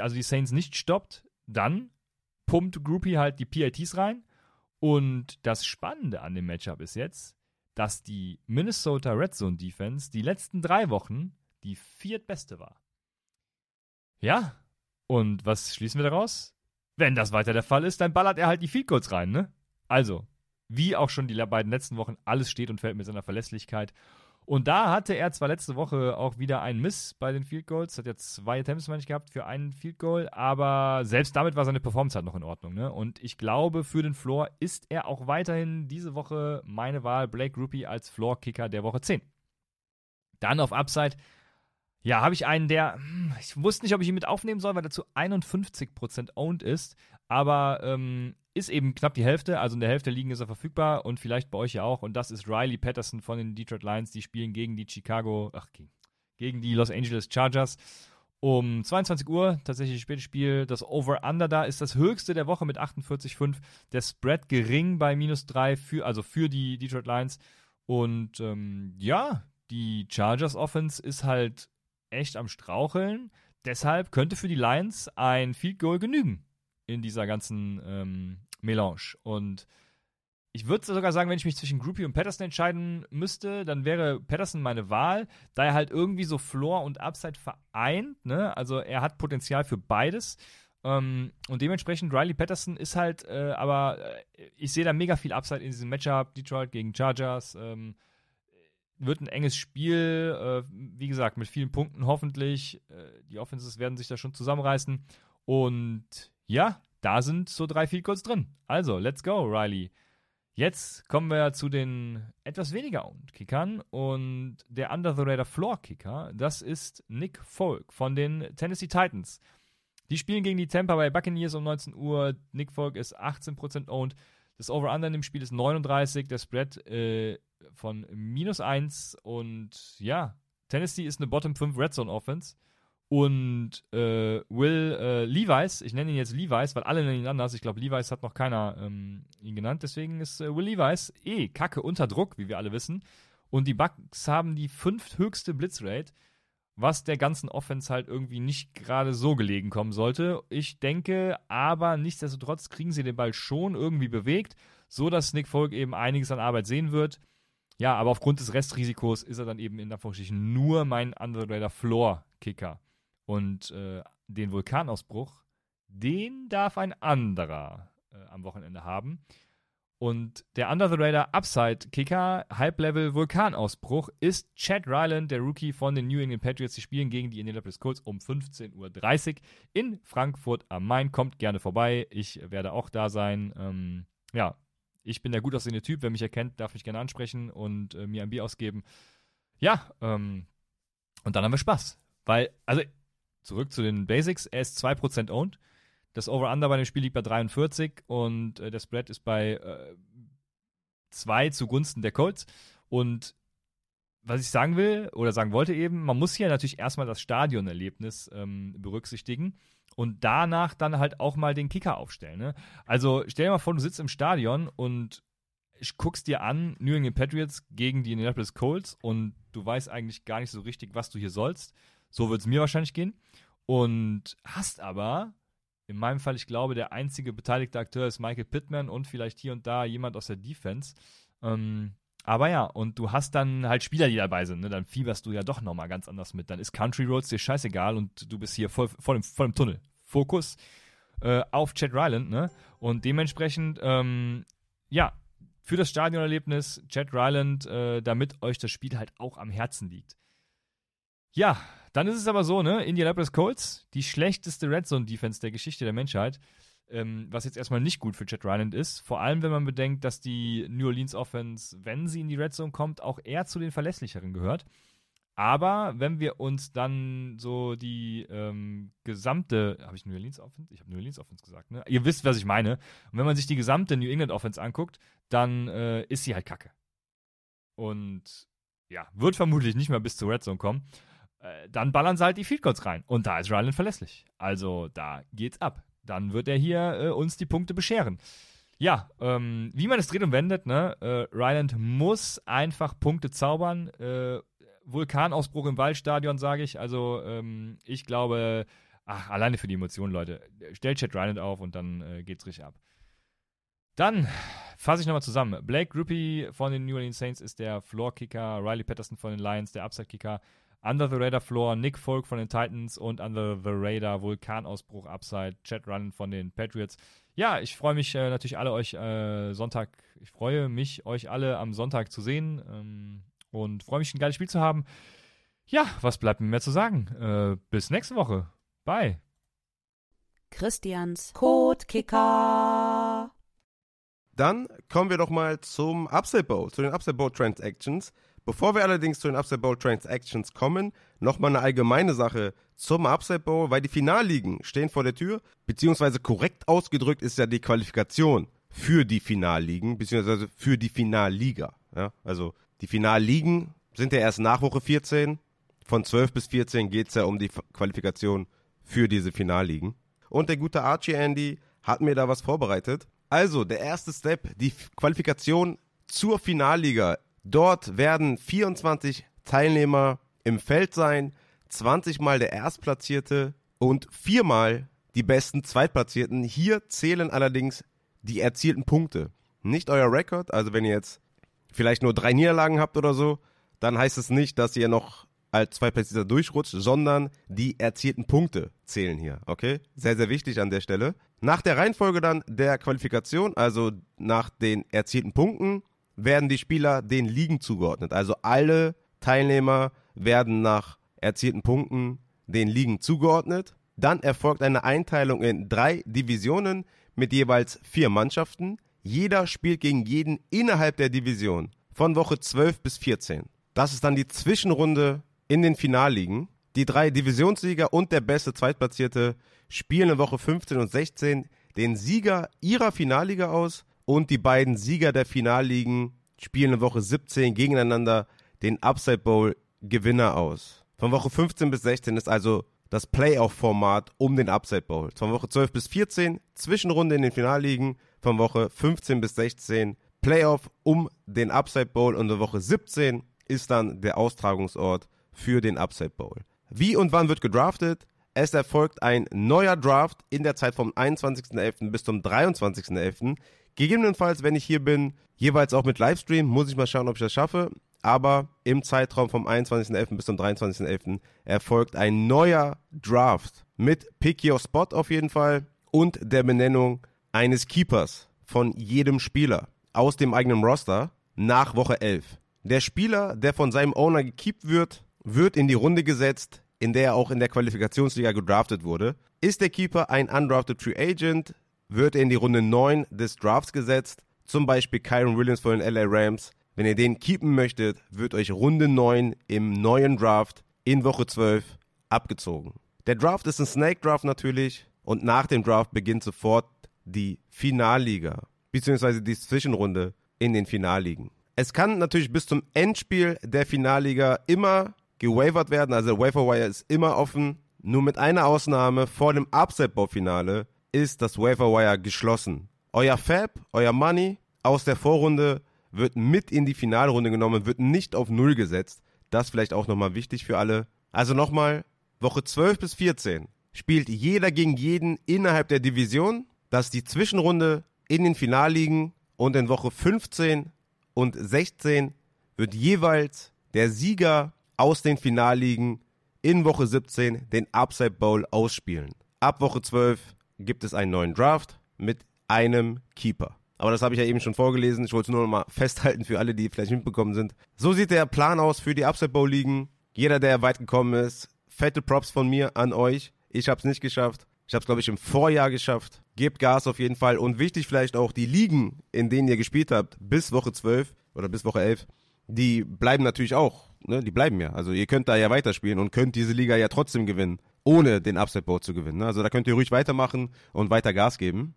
also die Saints nicht stoppt, dann pumpt Groupie halt die PITs rein. Und das Spannende an dem Matchup ist jetzt, dass die Minnesota Red Zone Defense die letzten drei Wochen die viertbeste war. Ja, und was schließen wir daraus? Wenn das weiter der Fall ist, dann ballert er halt die Field Goals rein, ne? Also, wie auch schon die beiden letzten Wochen, alles steht und fällt mit seiner Verlässlichkeit. Und da hatte er zwar letzte Woche auch wieder einen Miss bei den Field Goals, hat ja zwei Attempts, meine ich, gehabt für einen Field Goal, aber selbst damit war seine Performance halt noch in Ordnung. Ne? Und ich glaube, für den Floor ist er auch weiterhin diese Woche meine Wahl, Blake Ruppy als Floor-Kicker der Woche 10. Dann auf Upside, ja, habe ich einen, der, hm, ich wusste nicht, ob ich ihn mit aufnehmen soll, weil er zu 51% owned ist, aber ähm, ist eben knapp die Hälfte, also in der Hälfte liegen ist er verfügbar und vielleicht bei euch ja auch. Und das ist Riley Patterson von den Detroit Lions. Die spielen gegen die Chicago, ach, gegen die Los Angeles Chargers. Um 22 Uhr, tatsächlich spätes Spiel. Das Over-Under da ist das höchste der Woche mit 48,5. Der Spread gering bei minus 3, für, also für die Detroit Lions. Und ähm, ja, die Chargers Offense ist halt echt am Straucheln. Deshalb könnte für die Lions ein Field Goal genügen in dieser ganzen ähm, Melange. Und ich würde sogar sagen, wenn ich mich zwischen Groupie und Patterson entscheiden müsste, dann wäre Patterson meine Wahl, da er halt irgendwie so Floor und Upside vereint. Ne? Also er hat Potenzial für beides. Ähm, und dementsprechend Riley Patterson ist halt, äh, aber äh, ich sehe da mega viel Upside in diesem Matchup. Detroit gegen Chargers. Ähm, wird ein enges Spiel, äh, wie gesagt, mit vielen Punkten hoffentlich. Äh, die Offenses werden sich da schon zusammenreißen. Und ja, da sind so drei Field Goals drin. Also, let's go, Riley. Jetzt kommen wir zu den etwas weniger Kickern und der Under the Radar Floor Kicker, das ist Nick Folk von den Tennessee Titans. Die spielen gegen die Tampa Bay Buccaneers um 19 Uhr. Nick Folk ist 18% owned. Das Over-Under in dem Spiel ist 39, der Spread äh, von minus 1 und ja, Tennessee ist eine Bottom 5 Red Zone Offense. Und äh, Will äh, Levi's, ich nenne ihn jetzt Levi's, weil alle nennen ihn anders. Ich glaube, Levi's hat noch keiner ähm, ihn genannt. Deswegen ist äh, Will Levi's eh kacke unter Druck, wie wir alle wissen. Und die Bucks haben die fünfthöchste Blitzrate, was der ganzen Offense halt irgendwie nicht gerade so gelegen kommen sollte. Ich denke, aber nichtsdestotrotz kriegen sie den Ball schon irgendwie bewegt, so dass Nick Folk eben einiges an Arbeit sehen wird. Ja, aber aufgrund des Restrisikos ist er dann eben in der Anführungsstrichen nur mein Underrader Floor Kicker. Und äh, den Vulkanausbruch, den darf ein anderer äh, am Wochenende haben. Und der Under the Radar Upside Kicker, Halblevel Vulkanausbruch, ist Chad Ryland, der Rookie von den New England Patriots. Die spielen gegen die Indianapolis Colts um 15.30 Uhr in Frankfurt am Main. Kommt gerne vorbei. Ich werde auch da sein. Ähm, ja, ich bin der gut aussehende Typ. Wer mich erkennt, darf mich gerne ansprechen und äh, mir ein Bier ausgeben. Ja, ähm, und dann haben wir Spaß. Weil, also zurück zu den Basics. Er ist 2% owned. Das Over-Under bei dem Spiel liegt bei 43 und äh, der Spread ist bei äh, 2 zugunsten der Colts. Und was ich sagen will oder sagen wollte eben, man muss hier natürlich erstmal das Stadionerlebnis ähm, berücksichtigen und danach dann halt auch mal den Kicker aufstellen. Ne? Also stell dir mal vor, du sitzt im Stadion und ich guck's dir an, New England Patriots gegen die Indianapolis Colts und du weißt eigentlich gar nicht so richtig, was du hier sollst. So wird es mir wahrscheinlich gehen. Und hast aber, in meinem Fall, ich glaube, der einzige beteiligte Akteur ist Michael Pittman und vielleicht hier und da jemand aus der Defense. Ähm, aber ja, und du hast dann halt Spieler, die dabei sind, ne? dann fieberst du ja doch nochmal ganz anders mit. Dann ist Country Roads dir scheißegal und du bist hier voll, voll, im, voll im Tunnel. Fokus äh, auf Chad Ryland, ne? Und dementsprechend, ähm, ja, für das Stadionerlebnis, Chad Ryland, äh, damit euch das Spiel halt auch am Herzen liegt. Ja, dann ist es aber so, ne? Indianapolis Colts, die schlechteste Red Zone Defense der Geschichte der Menschheit. Ähm, was jetzt erstmal nicht gut für Chad Ryland ist. Vor allem, wenn man bedenkt, dass die New Orleans Offense, wenn sie in die Red Zone kommt, auch eher zu den verlässlicheren gehört. Aber wenn wir uns dann so die ähm, gesamte, habe ich New Orleans Offense? Ich habe New Orleans Offense gesagt, ne? Ihr wisst, was ich meine. Und wenn man sich die gesamte New England Offense anguckt, dann äh, ist sie halt kacke. Und ja, wird vermutlich nicht mehr bis zur Red Zone kommen. Äh, dann ballern sie halt die Field Goals rein. Und da ist Ryland verlässlich. Also da geht's ab dann wird er hier äh, uns die Punkte bescheren. Ja, ähm, wie man es dreht und wendet, ne? Äh, Ryland muss einfach Punkte zaubern. Äh, Vulkanausbruch im Waldstadion, sage ich. Also, ähm, ich glaube, ach, alleine für die Emotionen, Leute. Stellt Chad Ryland auf und dann äh, geht's richtig ab. Dann fasse ich nochmal zusammen. Blake Gruppy von den New Orleans Saints ist der Floor-Kicker, Riley Patterson von den Lions der Upside-Kicker, Under the Radar Floor, Nick Folk von den Titans und Under the Radar Vulkanausbruch Upside, Chad Run von den Patriots. Ja, ich freue mich äh, natürlich alle euch äh, Sonntag, ich freue mich, euch alle am Sonntag zu sehen ähm, und freue mich, ein geiles Spiel zu haben. Ja, was bleibt mir mehr zu sagen? Äh, bis nächste Woche. Bye. Christians Codekicker. Dann kommen wir doch mal zum Upside Bowl, zu den Upside Bowl Transactions. Bevor wir allerdings zu den Upside Bowl Transactions kommen, nochmal eine allgemeine Sache zum Upside Bowl, weil die Finalligen stehen vor der Tür, beziehungsweise korrekt ausgedrückt ist ja die Qualifikation für die Finalligen, beziehungsweise für die Finalliga. Ja? Also die Finalligen sind ja erst nach Woche 14. Von 12 bis 14 geht es ja um die Qualifikation für diese Finalligen. Und der gute Archie Andy hat mir da was vorbereitet. Also, der erste Step, die Qualifikation zur Finalliga Dort werden 24 Teilnehmer im Feld sein, 20 Mal der Erstplatzierte und viermal die besten Zweitplatzierten. Hier zählen allerdings die erzielten Punkte. Nicht euer Rekord, also wenn ihr jetzt vielleicht nur drei Niederlagen habt oder so, dann heißt es nicht, dass ihr noch als Zweitplatzierter durchrutscht, sondern die erzielten Punkte zählen hier, okay? Sehr, sehr wichtig an der Stelle. Nach der Reihenfolge dann der Qualifikation, also nach den erzielten Punkten, werden die Spieler den Ligen zugeordnet. Also alle Teilnehmer werden nach erzielten Punkten den Ligen zugeordnet. Dann erfolgt eine Einteilung in drei Divisionen mit jeweils vier Mannschaften. Jeder spielt gegen jeden innerhalb der Division von Woche 12 bis 14. Das ist dann die Zwischenrunde in den Finalligen. Die drei Divisionssieger und der beste Zweitplatzierte spielen in Woche 15 und 16 den Sieger ihrer Finalliga aus und die beiden Sieger der Finalligen spielen in Woche 17 gegeneinander den Upside Bowl Gewinner aus. Von Woche 15 bis 16 ist also das Playoff-Format um den Upside Bowl. Von Woche 12 bis 14 Zwischenrunde in den Finalligen. Von Woche 15 bis 16 Playoff um den Upside Bowl. Und in Woche 17 ist dann der Austragungsort für den Upside Bowl. Wie und wann wird gedraftet? Es erfolgt ein neuer Draft in der Zeit vom 21.11. bis zum 23.11. Gegebenenfalls, wenn ich hier bin, jeweils auch mit Livestream, muss ich mal schauen, ob ich das schaffe. Aber im Zeitraum vom 21.11. bis zum 23.11. erfolgt ein neuer Draft mit Pick Your Spot auf jeden Fall und der Benennung eines Keepers von jedem Spieler aus dem eigenen Roster nach Woche 11. Der Spieler, der von seinem Owner gekeept wird, wird in die Runde gesetzt, in der er auch in der Qualifikationsliga gedraftet wurde. Ist der Keeper ein undrafted Free Agent, wird er in die Runde 9 des Drafts gesetzt. Zum Beispiel Kyron Williams von den LA Rams. Wenn ihr den keepen möchtet, wird euch Runde 9 im neuen Draft in Woche 12 abgezogen. Der Draft ist ein Snake Draft natürlich und nach dem Draft beginnt sofort die Finalliga, beziehungsweise die Zwischenrunde in den Finalligen. Es kann natürlich bis zum Endspiel der Finalliga immer gewavert werden, also der Waiver Wire ist immer offen, nur mit einer Ausnahme vor dem Upset-Bau-Finale ist das Waiver Wire geschlossen. Euer Fab, euer Money aus der Vorrunde wird mit in die Finalrunde genommen, wird nicht auf Null gesetzt. Das vielleicht auch nochmal wichtig für alle. Also nochmal, Woche 12 bis 14 spielt jeder gegen jeden innerhalb der Division. Das ist die Zwischenrunde in den Finalligen und in Woche 15 und 16 wird jeweils der Sieger aus den Finalligen in Woche 17 den Upside Bowl ausspielen. Ab Woche 12 gibt es einen neuen Draft mit einem Keeper. Aber das habe ich ja eben schon vorgelesen. Ich wollte es nur noch mal festhalten für alle, die vielleicht mitbekommen sind. So sieht der Plan aus für die Upside Bowl Ligen. Jeder, der weit gekommen ist, fette Props von mir an euch. Ich habe es nicht geschafft. Ich habe es, glaube ich, im Vorjahr geschafft. Gebt Gas auf jeden Fall. Und wichtig vielleicht auch, die Ligen, in denen ihr gespielt habt, bis Woche 12 oder bis Woche 11, die bleiben natürlich auch. Ne? Die bleiben ja. Also ihr könnt da ja weiterspielen und könnt diese Liga ja trotzdem gewinnen, ohne den Upside Bowl zu gewinnen. Ne? Also da könnt ihr ruhig weitermachen und weiter Gas geben.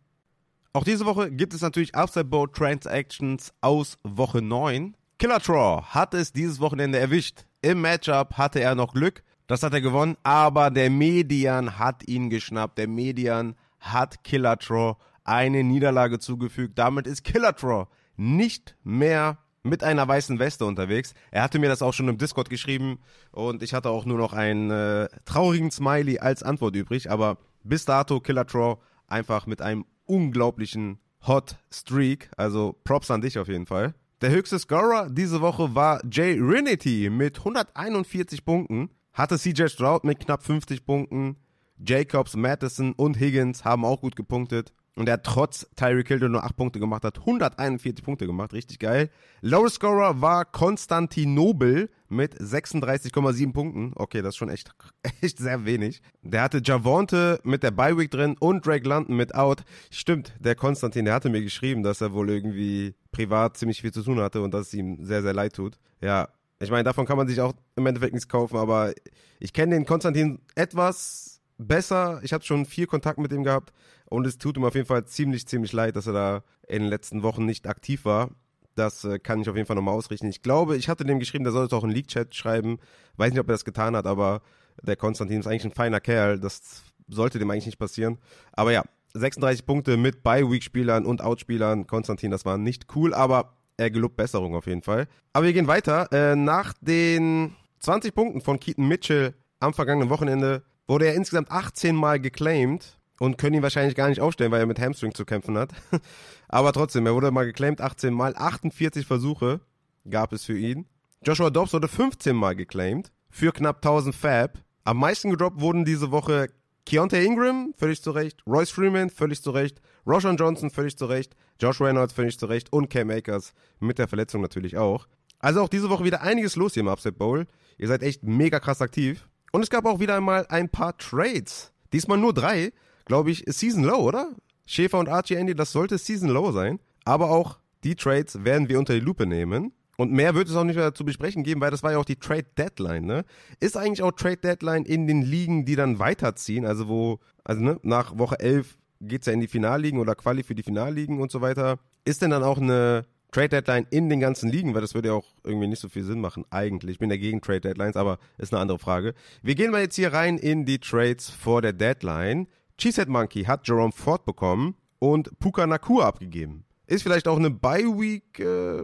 Auch diese Woche gibt es natürlich Upside Bowl Transactions aus Woche 9. Killer Traw hat es dieses Wochenende erwischt. Im Matchup hatte er noch Glück. Das hat er gewonnen, aber der Median hat ihn geschnappt. Der Median hat Killer Traw eine Niederlage zugefügt. Damit ist Killer Traw nicht mehr mit einer weißen Weste unterwegs. Er hatte mir das auch schon im Discord geschrieben und ich hatte auch nur noch einen äh, traurigen Smiley als Antwort übrig. Aber bis dato Killer Traw einfach mit einem unglaublichen Hot Streak. Also Props an dich auf jeden Fall. Der höchste Scorer diese Woche war Jay Rinity mit 141 Punkten. Hatte CJ Stroud mit knapp 50 Punkten. Jacobs, Madison und Higgins haben auch gut gepunktet. Und er hat trotz Tyreek Hill, der nur 8 Punkte gemacht hat, 141 Punkte gemacht. Richtig geil. Lowest Scorer war Konstantinobel mit 36,7 Punkten. Okay, das ist schon echt, [LAUGHS] echt sehr wenig. Der hatte Javonte mit der Bye-Week drin und Drake London mit Out. Stimmt, der Konstantin, der hatte mir geschrieben, dass er wohl irgendwie privat ziemlich viel zu tun hatte und dass es ihm sehr, sehr leid tut. Ja, ich meine, davon kann man sich auch im Endeffekt nichts kaufen, aber ich kenne den Konstantin etwas besser. Ich habe schon viel Kontakt mit ihm gehabt und es tut ihm auf jeden Fall ziemlich, ziemlich leid, dass er da in den letzten Wochen nicht aktiv war. Das äh, kann ich auf jeden Fall nochmal ausrichten. Ich glaube, ich hatte dem geschrieben, der soll es auch in League-Chat schreiben. Weiß nicht, ob er das getan hat, aber der Konstantin ist eigentlich ein feiner Kerl. Das sollte dem eigentlich nicht passieren. Aber ja, 36 Punkte mit Bye-Week-Spielern und Outspielern. Konstantin, das war nicht cool, aber er gelobt Besserung auf jeden Fall. Aber wir gehen weiter. Äh, nach den 20 Punkten von Keaton Mitchell am vergangenen Wochenende wurde er insgesamt 18 Mal geclaimed und können ihn wahrscheinlich gar nicht aufstellen, weil er mit Hamstring zu kämpfen hat. [LAUGHS] Aber trotzdem, er wurde mal geclaimed 18 Mal, 48 Versuche gab es für ihn. Joshua Dobbs wurde 15 Mal geclaimed für knapp 1000 Fab. Am meisten gedroppt wurden diese Woche Keontae Ingram, völlig zu Recht, Royce Freeman, völlig zu Recht, Roshan Johnson, völlig zu Recht, Josh Reynolds, völlig zu Recht und Cam Akers mit der Verletzung natürlich auch. Also auch diese Woche wieder einiges los hier im Upset Bowl. Ihr seid echt mega krass aktiv. Und es gab auch wieder einmal ein paar Trades. Diesmal nur drei, glaube ich, Season Low, oder? Schäfer und Archie Andy, das sollte Season Low sein. Aber auch die Trades werden wir unter die Lupe nehmen. Und mehr wird es auch nicht mehr zu besprechen geben, weil das war ja auch die Trade Deadline, ne? Ist eigentlich auch Trade Deadline in den Ligen, die dann weiterziehen, also wo, also ne, nach Woche 11 geht es ja in die Finalligen oder Quali für die Finalligen und so weiter. Ist denn dann auch eine Trade Deadline in den ganzen Ligen, weil das würde ja auch irgendwie nicht so viel Sinn machen, eigentlich. Ich bin dagegen Trade Deadlines, aber ist eine andere Frage. Wir gehen mal jetzt hier rein in die Trades vor der Deadline. Cheesehead Monkey hat Jerome Ford bekommen und Puka Nakua abgegeben. Ist vielleicht auch eine Bye-Week äh,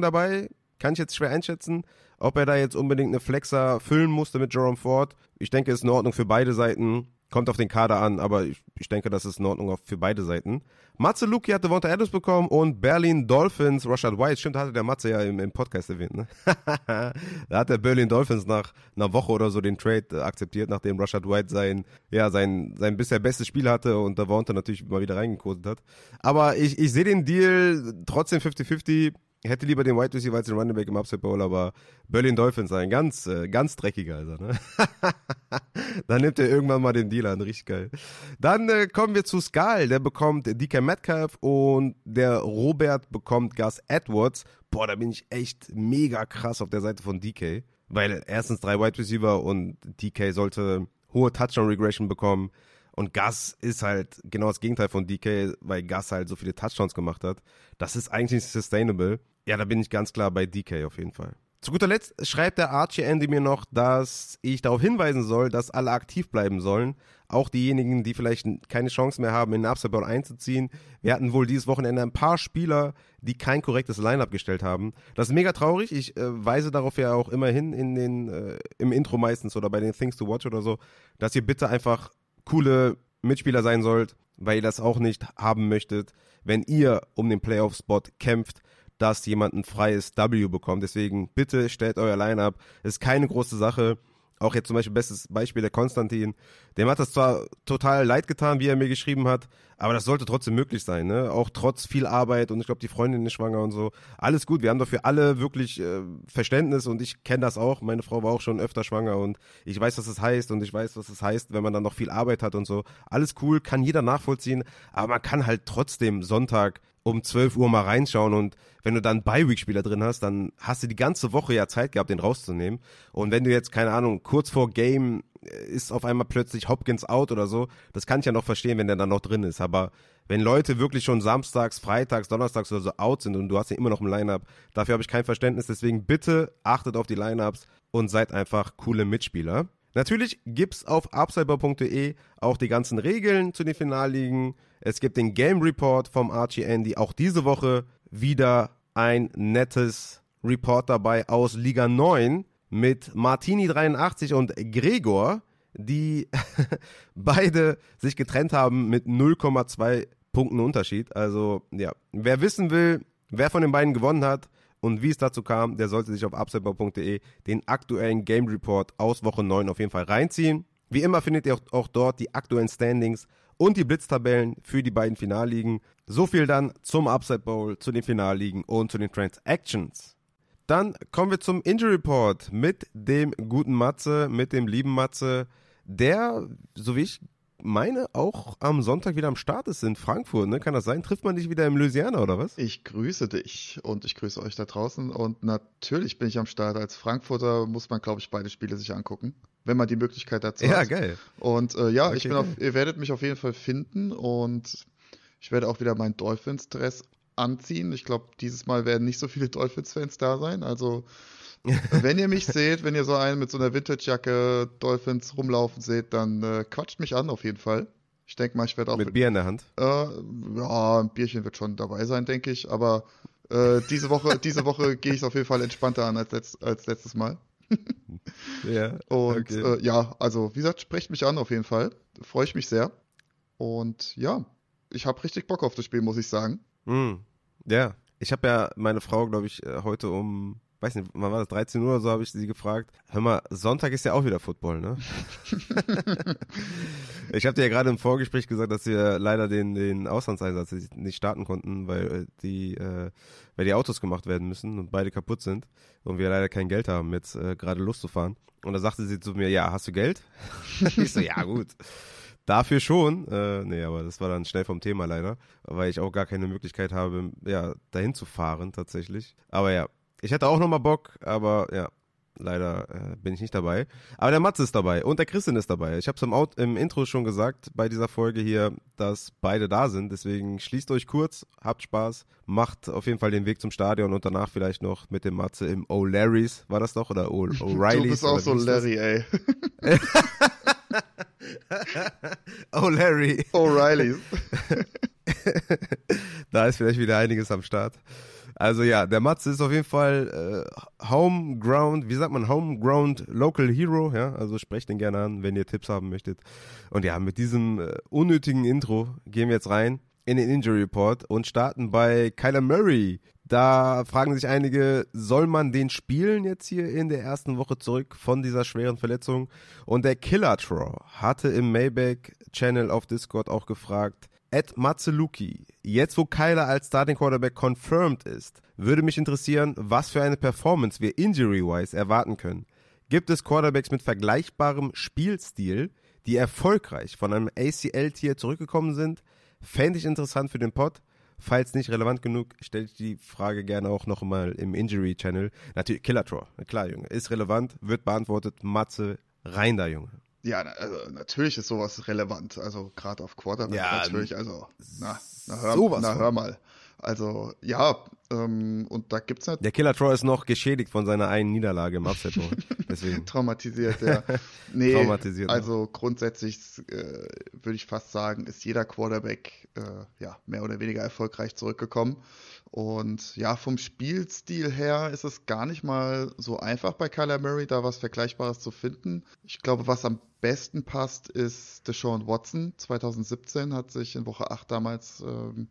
dabei? Kann ich jetzt schwer einschätzen, ob er da jetzt unbedingt eine Flexer füllen musste mit Jerome Ford. Ich denke, ist in Ordnung für beide Seiten. Kommt auf den Kader an, aber ich, ich denke, das ist in Ordnung für beide Seiten. Matze Luki hatte Devonta Adams bekommen und Berlin Dolphins, Rashad White, stimmt, hatte der Matze ja im, im Podcast erwähnt, ne? [LAUGHS] da hat der Berlin Dolphins nach einer Woche oder so den Trade äh, akzeptiert, nachdem Rashad White sein, ja, sein, sein bisher bestes Spiel hatte und Devonta natürlich mal wieder reingekotet hat. Aber ich, ich sehe den Deal trotzdem 50-50 ich hätte lieber den White Receiver als den Running Back im Upset Bowl, aber Berlin Dolphins ein ganz, äh, ganz dreckiger, also, ne? [LAUGHS] Dann nimmt er irgendwann mal den Deal an, richtig geil. Dann äh, kommen wir zu Skal, der bekommt DK Metcalf und der Robert bekommt Gus Edwards. Boah, da bin ich echt mega krass auf der Seite von DK, weil erstens drei Wide Receiver und DK sollte hohe Touchdown Regression bekommen. Und Gus ist halt genau das Gegenteil von DK, weil Gus halt so viele Touchdowns gemacht hat. Das ist eigentlich nicht sustainable. Ja, da bin ich ganz klar bei DK auf jeden Fall. Zu guter Letzt schreibt der Archie Andy mir noch, dass ich darauf hinweisen soll, dass alle aktiv bleiben sollen. Auch diejenigen, die vielleicht keine Chance mehr haben, in den Upside Bowl einzuziehen. Wir hatten wohl dieses Wochenende ein paar Spieler, die kein korrektes Lineup gestellt haben. Das ist mega traurig. Ich äh, weise darauf ja auch immer hin in den, äh, im Intro meistens oder bei den Things to Watch oder so, dass ihr bitte einfach coole Mitspieler sein sollt, weil ihr das auch nicht haben möchtet, wenn ihr um den Playoff-Spot kämpft dass jemand ein freies W bekommt. Deswegen bitte stellt euer Line-Up. Ist keine große Sache. Auch jetzt zum Beispiel bestes Beispiel der Konstantin. Dem hat das zwar total leid getan, wie er mir geschrieben hat, aber das sollte trotzdem möglich sein, ne? Auch trotz viel Arbeit und ich glaube, die Freundin ist schwanger und so. Alles gut, wir haben dafür alle wirklich äh, Verständnis und ich kenne das auch. Meine Frau war auch schon öfter schwanger und ich weiß, was das heißt und ich weiß, was das heißt, wenn man dann noch viel Arbeit hat und so. Alles cool, kann jeder nachvollziehen, aber man kann halt trotzdem Sonntag um 12 Uhr mal reinschauen und wenn du dann Bi-Week-Spieler drin hast, dann hast du die ganze Woche ja Zeit gehabt, den rauszunehmen. Und wenn du jetzt, keine Ahnung, kurz vor Game äh, ist auf einmal plötzlich Hopkins out oder so, das kann ich ja noch verstehen, wenn der dann noch drin ist. Aber wenn Leute wirklich schon samstags, freitags, donnerstags oder so out sind und du hast ja immer noch ein Line-Up, dafür habe ich kein Verständnis. Deswegen bitte achtet auf die Line-Ups und seid einfach coole Mitspieler. Natürlich gibt's auf upsidebar.de auch die ganzen Regeln zu den Finalligen. Es gibt den Game Report vom Archie Andy. Auch diese Woche wieder ein nettes Report dabei aus Liga 9 mit Martini83 und Gregor, die [LAUGHS] beide sich getrennt haben mit 0,2 Punkten Unterschied. Also, ja, wer wissen will, wer von den beiden gewonnen hat, und wie es dazu kam, der sollte sich auf upsetball.de den aktuellen Game Report aus Woche 9 auf jeden Fall reinziehen. Wie immer findet ihr auch dort die aktuellen Standings und die Blitztabellen für die beiden Finalligen. So viel dann zum Upside Bowl, zu den Finalligen und zu den Transactions. Dann kommen wir zum Injury Report mit dem guten Matze, mit dem lieben Matze, der, so wie ich meine, auch am Sonntag wieder am Start ist in Frankfurt. Ne? Kann das sein? Trifft man dich wieder im Louisiana oder was? Ich grüße dich und ich grüße euch da draußen. Und natürlich bin ich am Start. Als Frankfurter muss man, glaube ich, beide Spiele sich angucken, wenn man die Möglichkeit dazu ja, hat. Ja, geil. Und äh, ja, okay, ich bin auf, ihr werdet mich auf jeden Fall finden und ich werde auch wieder meinen Dolphins-Dress anziehen. Ich glaube, dieses Mal werden nicht so viele Dolphins-Fans da sein. Also [LAUGHS] wenn ihr mich seht, wenn ihr so einen mit so einer Vintage-Jacke Dolphins rumlaufen seht, dann äh, quatscht mich an auf jeden Fall. Ich denke mal, ich werde auch. Mit Bier in der Hand? Äh, ja, ein Bierchen wird schon dabei sein, denke ich. Aber äh, diese Woche, [LAUGHS] diese Woche gehe ich es auf jeden Fall entspannter an als, letzt, als letztes Mal. [LAUGHS] ja. Und okay. äh, ja, also wie gesagt, sprecht mich an auf jeden Fall. Freue ich mich sehr. Und ja, ich habe richtig Bock auf das Spiel, muss ich sagen. Mm, ja, ich habe ja meine Frau, glaube ich, äh, heute um weiß nicht, wann war das, 13 Uhr oder so, habe ich sie gefragt. Hör mal, Sonntag ist ja auch wieder Football, ne? [LAUGHS] ich habe dir ja gerade im Vorgespräch gesagt, dass wir leider den, den Auslandseinsatz nicht starten konnten, weil äh, die, äh, weil die Autos gemacht werden müssen und beide kaputt sind und wir leider kein Geld haben, jetzt äh, gerade loszufahren. Und da sagte sie zu mir, ja, hast du Geld? [LAUGHS] ich so, ja, gut. Dafür schon. Äh, nee, aber das war dann schnell vom Thema leider, weil ich auch gar keine Möglichkeit habe, ja, dahin zu fahren tatsächlich. Aber ja, ich hätte auch nochmal Bock, aber ja, leider äh, bin ich nicht dabei. Aber der Matze ist dabei und der Christian ist dabei. Ich habe es im, im, Intro schon gesagt bei dieser Folge hier, dass beide da sind. Deswegen schließt euch kurz, habt Spaß, macht auf jeden Fall den Weg zum Stadion und danach vielleicht noch mit dem Matze im O'Larrys. War das doch? Oder O'Reillys? [LAUGHS] Du bist auch so Larry, ey. [LAUGHS] O'Larry. O'Reillys. [LAUGHS] da ist vielleicht wieder einiges am Start. Also ja, der Matze ist auf jeden Fall äh, Homeground, wie sagt man, Homeground Local Hero, ja, also sprecht den gerne an, wenn ihr Tipps haben möchtet. Und ja, mit diesem äh, unnötigen Intro gehen wir jetzt rein in den Injury Report und starten bei Kyler Murray. Da fragen sich einige, soll man den spielen jetzt hier in der ersten Woche zurück von dieser schweren Verletzung? Und der Killer Troll hatte im Maybach Channel auf Discord auch gefragt, Ed Matzeluki, jetzt wo Kyler als Starting Quarterback confirmed ist, würde mich interessieren, was für eine Performance wir injury-wise erwarten können. Gibt es Quarterbacks mit vergleichbarem Spielstil, die erfolgreich von einem ACL-Tier zurückgekommen sind? Fände ich interessant für den Pod. Falls nicht relevant genug, stelle ich die Frage gerne auch noch mal im Injury-Channel. Natürlich, Killer Troll, klar, Junge. Ist relevant, wird beantwortet. Matze, rein da, Junge. Ja, also natürlich ist sowas relevant. Also gerade auf Quarterback ja, natürlich. Also, na, na, hör, na hör mal. Also ja, ähm, und da gibt's halt. Der Killer Troy ist noch geschädigt von seiner einen Niederlage im Upset. [LAUGHS] Deswegen. Traumatisiert, ja. [LAUGHS] Nee, Traumatisiert, also grundsätzlich äh, würde ich fast sagen, ist jeder Quarterback äh, ja, mehr oder weniger erfolgreich zurückgekommen. Und ja, vom Spielstil her ist es gar nicht mal so einfach bei Kyler Murray, da was Vergleichbares zu finden. Ich glaube, was am besten passt, ist Deshaun Watson. 2017 hat sich in Woche 8 damals ähm,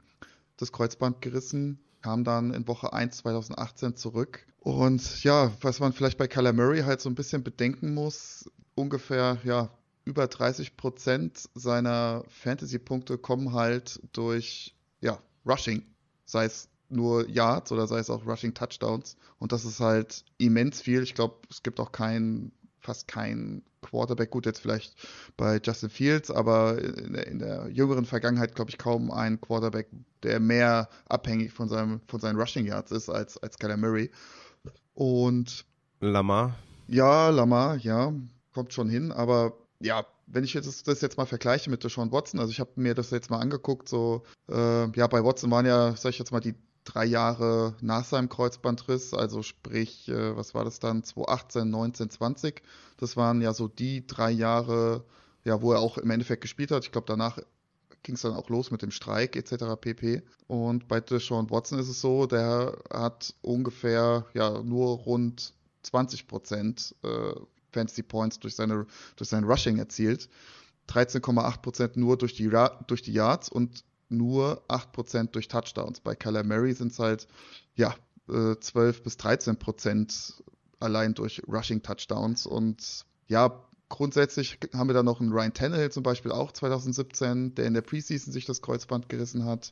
das Kreuzband gerissen, kam dann in Woche 1 2018 zurück. Und ja, was man vielleicht bei Kyler Murray halt so ein bisschen bedenken muss, ungefähr, ja, über 30 Prozent seiner Fantasy-Punkte kommen halt durch, ja, Rushing. Sei es nur Yards oder sei es auch Rushing Touchdowns. Und das ist halt immens viel. Ich glaube, es gibt auch keinen, fast keinen Quarterback, gut jetzt vielleicht bei Justin Fields, aber in der, in der jüngeren Vergangenheit glaube ich kaum einen Quarterback, der mehr abhängig von, seinem, von seinen Rushing Yards ist als, als Kyler Murray. Und Lamar. Ja, Lamar, ja, kommt schon hin, aber ja, wenn ich jetzt das jetzt mal vergleiche mit Deshaun Watson, also ich habe mir das jetzt mal angeguckt, so, äh, ja, bei Watson waren ja, sag ich jetzt mal, die drei Jahre nach seinem Kreuzbandriss, also sprich, äh, was war das dann, 2018, 19, 20. Das waren ja so die drei Jahre, ja, wo er auch im Endeffekt gespielt hat. Ich glaube, danach ging es dann auch los mit dem Streik etc. pp. Und bei Deshaun Watson ist es so, der hat ungefähr ja nur rund 20 Prozent äh, Fantasy Points durch seine durch sein Rushing erzielt. 13,8 Prozent nur durch die, durch die Yards und nur 8% durch Touchdowns. Bei Kyler Murray sind es halt, ja, 12 äh, bis 13% allein durch Rushing Touchdowns. Und ja, grundsätzlich haben wir da noch einen Ryan Tannehill zum Beispiel auch 2017, der in der Preseason sich das Kreuzband gerissen hat.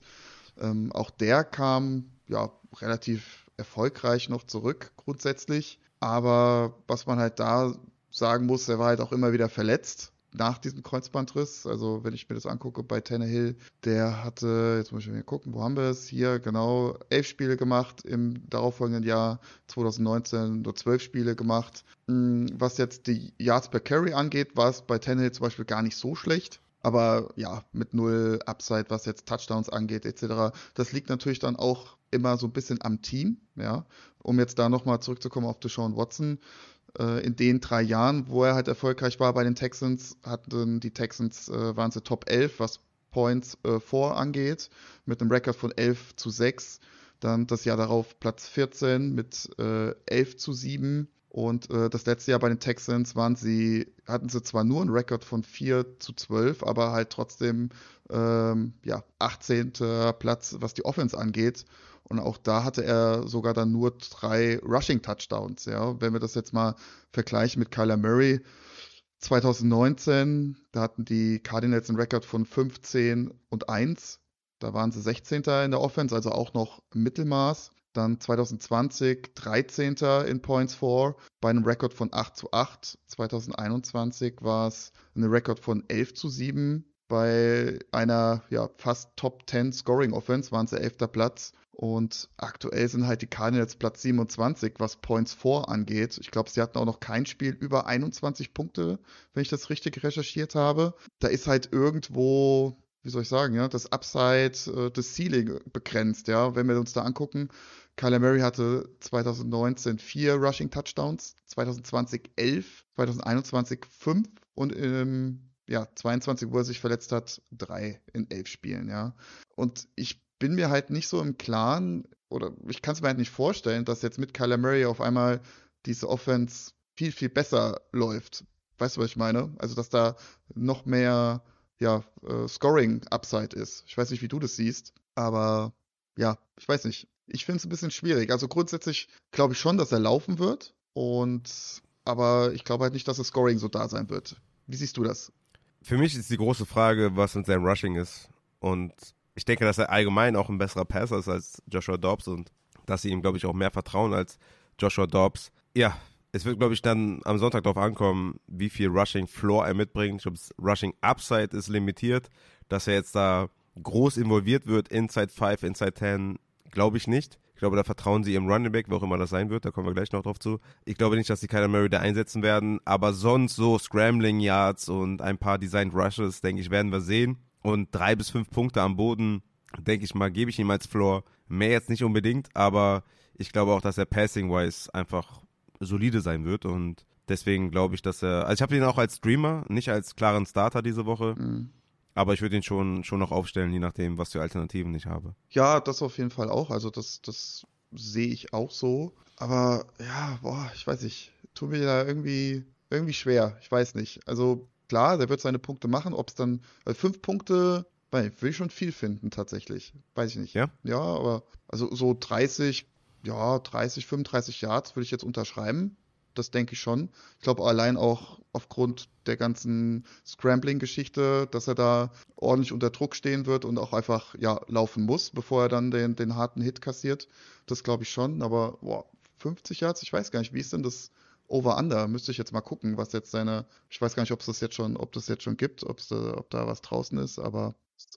Ähm, auch der kam ja relativ erfolgreich noch zurück grundsätzlich. Aber was man halt da sagen muss, er war halt auch immer wieder verletzt nach diesem Kreuzbandriss. Also wenn ich mir das angucke bei Tannehill, der hatte, jetzt muss ich mal gucken, wo haben wir es? Hier genau elf Spiele gemacht im darauffolgenden Jahr 2019 nur zwölf Spiele gemacht. Hm, was jetzt die Yards per Carry angeht, war es bei Tannehill zum Beispiel gar nicht so schlecht. Aber ja, mit null Upside, was jetzt Touchdowns angeht, etc. Das liegt natürlich dann auch immer so ein bisschen am Team, ja. Um jetzt da nochmal zurückzukommen auf Deshaun Watson in den drei Jahren, wo er halt erfolgreich war bei den Texans, hatten die Texans, äh, waren sie Top 11, was Points äh, vor angeht, mit einem Rekord von 11 zu 6. Dann das Jahr darauf Platz 14 mit äh, 11 zu 7. Und äh, das letzte Jahr bei den Texans waren sie, hatten sie zwar nur einen Rekord von 4 zu 12, aber halt trotzdem ähm, ja, 18. Platz, was die Offense angeht. Und auch da hatte er sogar dann nur drei Rushing Touchdowns. Ja, wenn wir das jetzt mal vergleichen mit Kyler Murray. 2019, da hatten die Cardinals einen Rekord von 15 und 1. Da waren sie 16. in der Offense, also auch noch Mittelmaß. Dann 2020 13. in Points for bei einem Rekord von 8 zu 8. 2021 war es ein Rekord von 11 zu 7. Bei einer ja, fast Top 10 Scoring Offense waren sie 11. Platz. Und aktuell sind halt die Cardinals Platz 27, was Points vor angeht. Ich glaube, sie hatten auch noch kein Spiel über 21 Punkte, wenn ich das richtig recherchiert habe. Da ist halt irgendwo, wie soll ich sagen, ja, das Upside, äh, das Ceiling begrenzt, ja. Wenn wir uns da angucken, Kyler Murray hatte 2019 vier Rushing Touchdowns, 2020 elf, 2021 fünf und im ja, 22, wo er sich verletzt hat, drei in elf Spielen, ja. Und ich bin mir halt nicht so im Klaren, oder ich kann es mir halt nicht vorstellen, dass jetzt mit Kyler Murray auf einmal diese Offense viel, viel besser läuft. Weißt du, was ich meine? Also, dass da noch mehr ja, äh, Scoring-Upside ist. Ich weiß nicht, wie du das siehst, aber ja, ich weiß nicht. Ich finde es ein bisschen schwierig. Also grundsätzlich glaube ich schon, dass er laufen wird. Und aber ich glaube halt nicht, dass das Scoring so da sein wird. Wie siehst du das? Für mich ist die große Frage, was mit seinem Rushing ist. Und ich denke, dass er allgemein auch ein besserer Passer ist als Joshua Dobbs und dass sie ihm, glaube ich, auch mehr vertrauen als Joshua Dobbs. Ja, es wird, glaube ich, dann am Sonntag darauf ankommen, wie viel Rushing Floor er mitbringt. Ich glaube, das Rushing Upside ist limitiert. Dass er jetzt da groß involviert wird, Inside 5, Inside 10, glaube ich nicht. Ich glaube, da vertrauen sie ihrem Running Back, wer auch immer das sein wird, da kommen wir gleich noch drauf zu. Ich glaube nicht, dass sie Kyler Murray da einsetzen werden, aber sonst so Scrambling Yards und ein paar Designed Rushes, denke ich, werden wir sehen. Und drei bis fünf Punkte am Boden, denke ich mal, gebe ich ihm als Floor. Mehr jetzt nicht unbedingt, aber ich glaube auch, dass er passing-wise einfach solide sein wird und deswegen glaube ich, dass er, also ich habe ihn auch als Streamer, nicht als klaren Starter diese Woche, Mhm. aber ich würde ihn schon, schon noch aufstellen, je nachdem, was für Alternativen ich habe. Ja, das auf jeden Fall auch. Also das, das sehe ich auch so. Aber ja, boah, ich weiß nicht. Tut mir da irgendwie, irgendwie schwer. Ich weiß nicht. Also klar, der wird seine Punkte machen. Ob es dann, weil fünf Punkte, weil will ich schon viel finden tatsächlich. Weiß ich nicht. Ja? Ja, aber also so 30, ja, 30, 35 Yards würde ich jetzt unterschreiben. Das denke ich schon. Ich glaube allein auch aufgrund der ganzen Scrambling-Geschichte, dass er da ordentlich unter Druck stehen wird und auch einfach ja laufen muss, bevor er dann den, den harten Hit kassiert. Das glaube ich schon. Aber boah, 50 Yards, ich weiß gar nicht, wie ist denn das Over-Under? Müsste ich jetzt mal gucken, was jetzt seine. Ich weiß gar nicht, ob es das jetzt schon, ob das jetzt schon gibt, ob's da, ob da was draußen ist, aber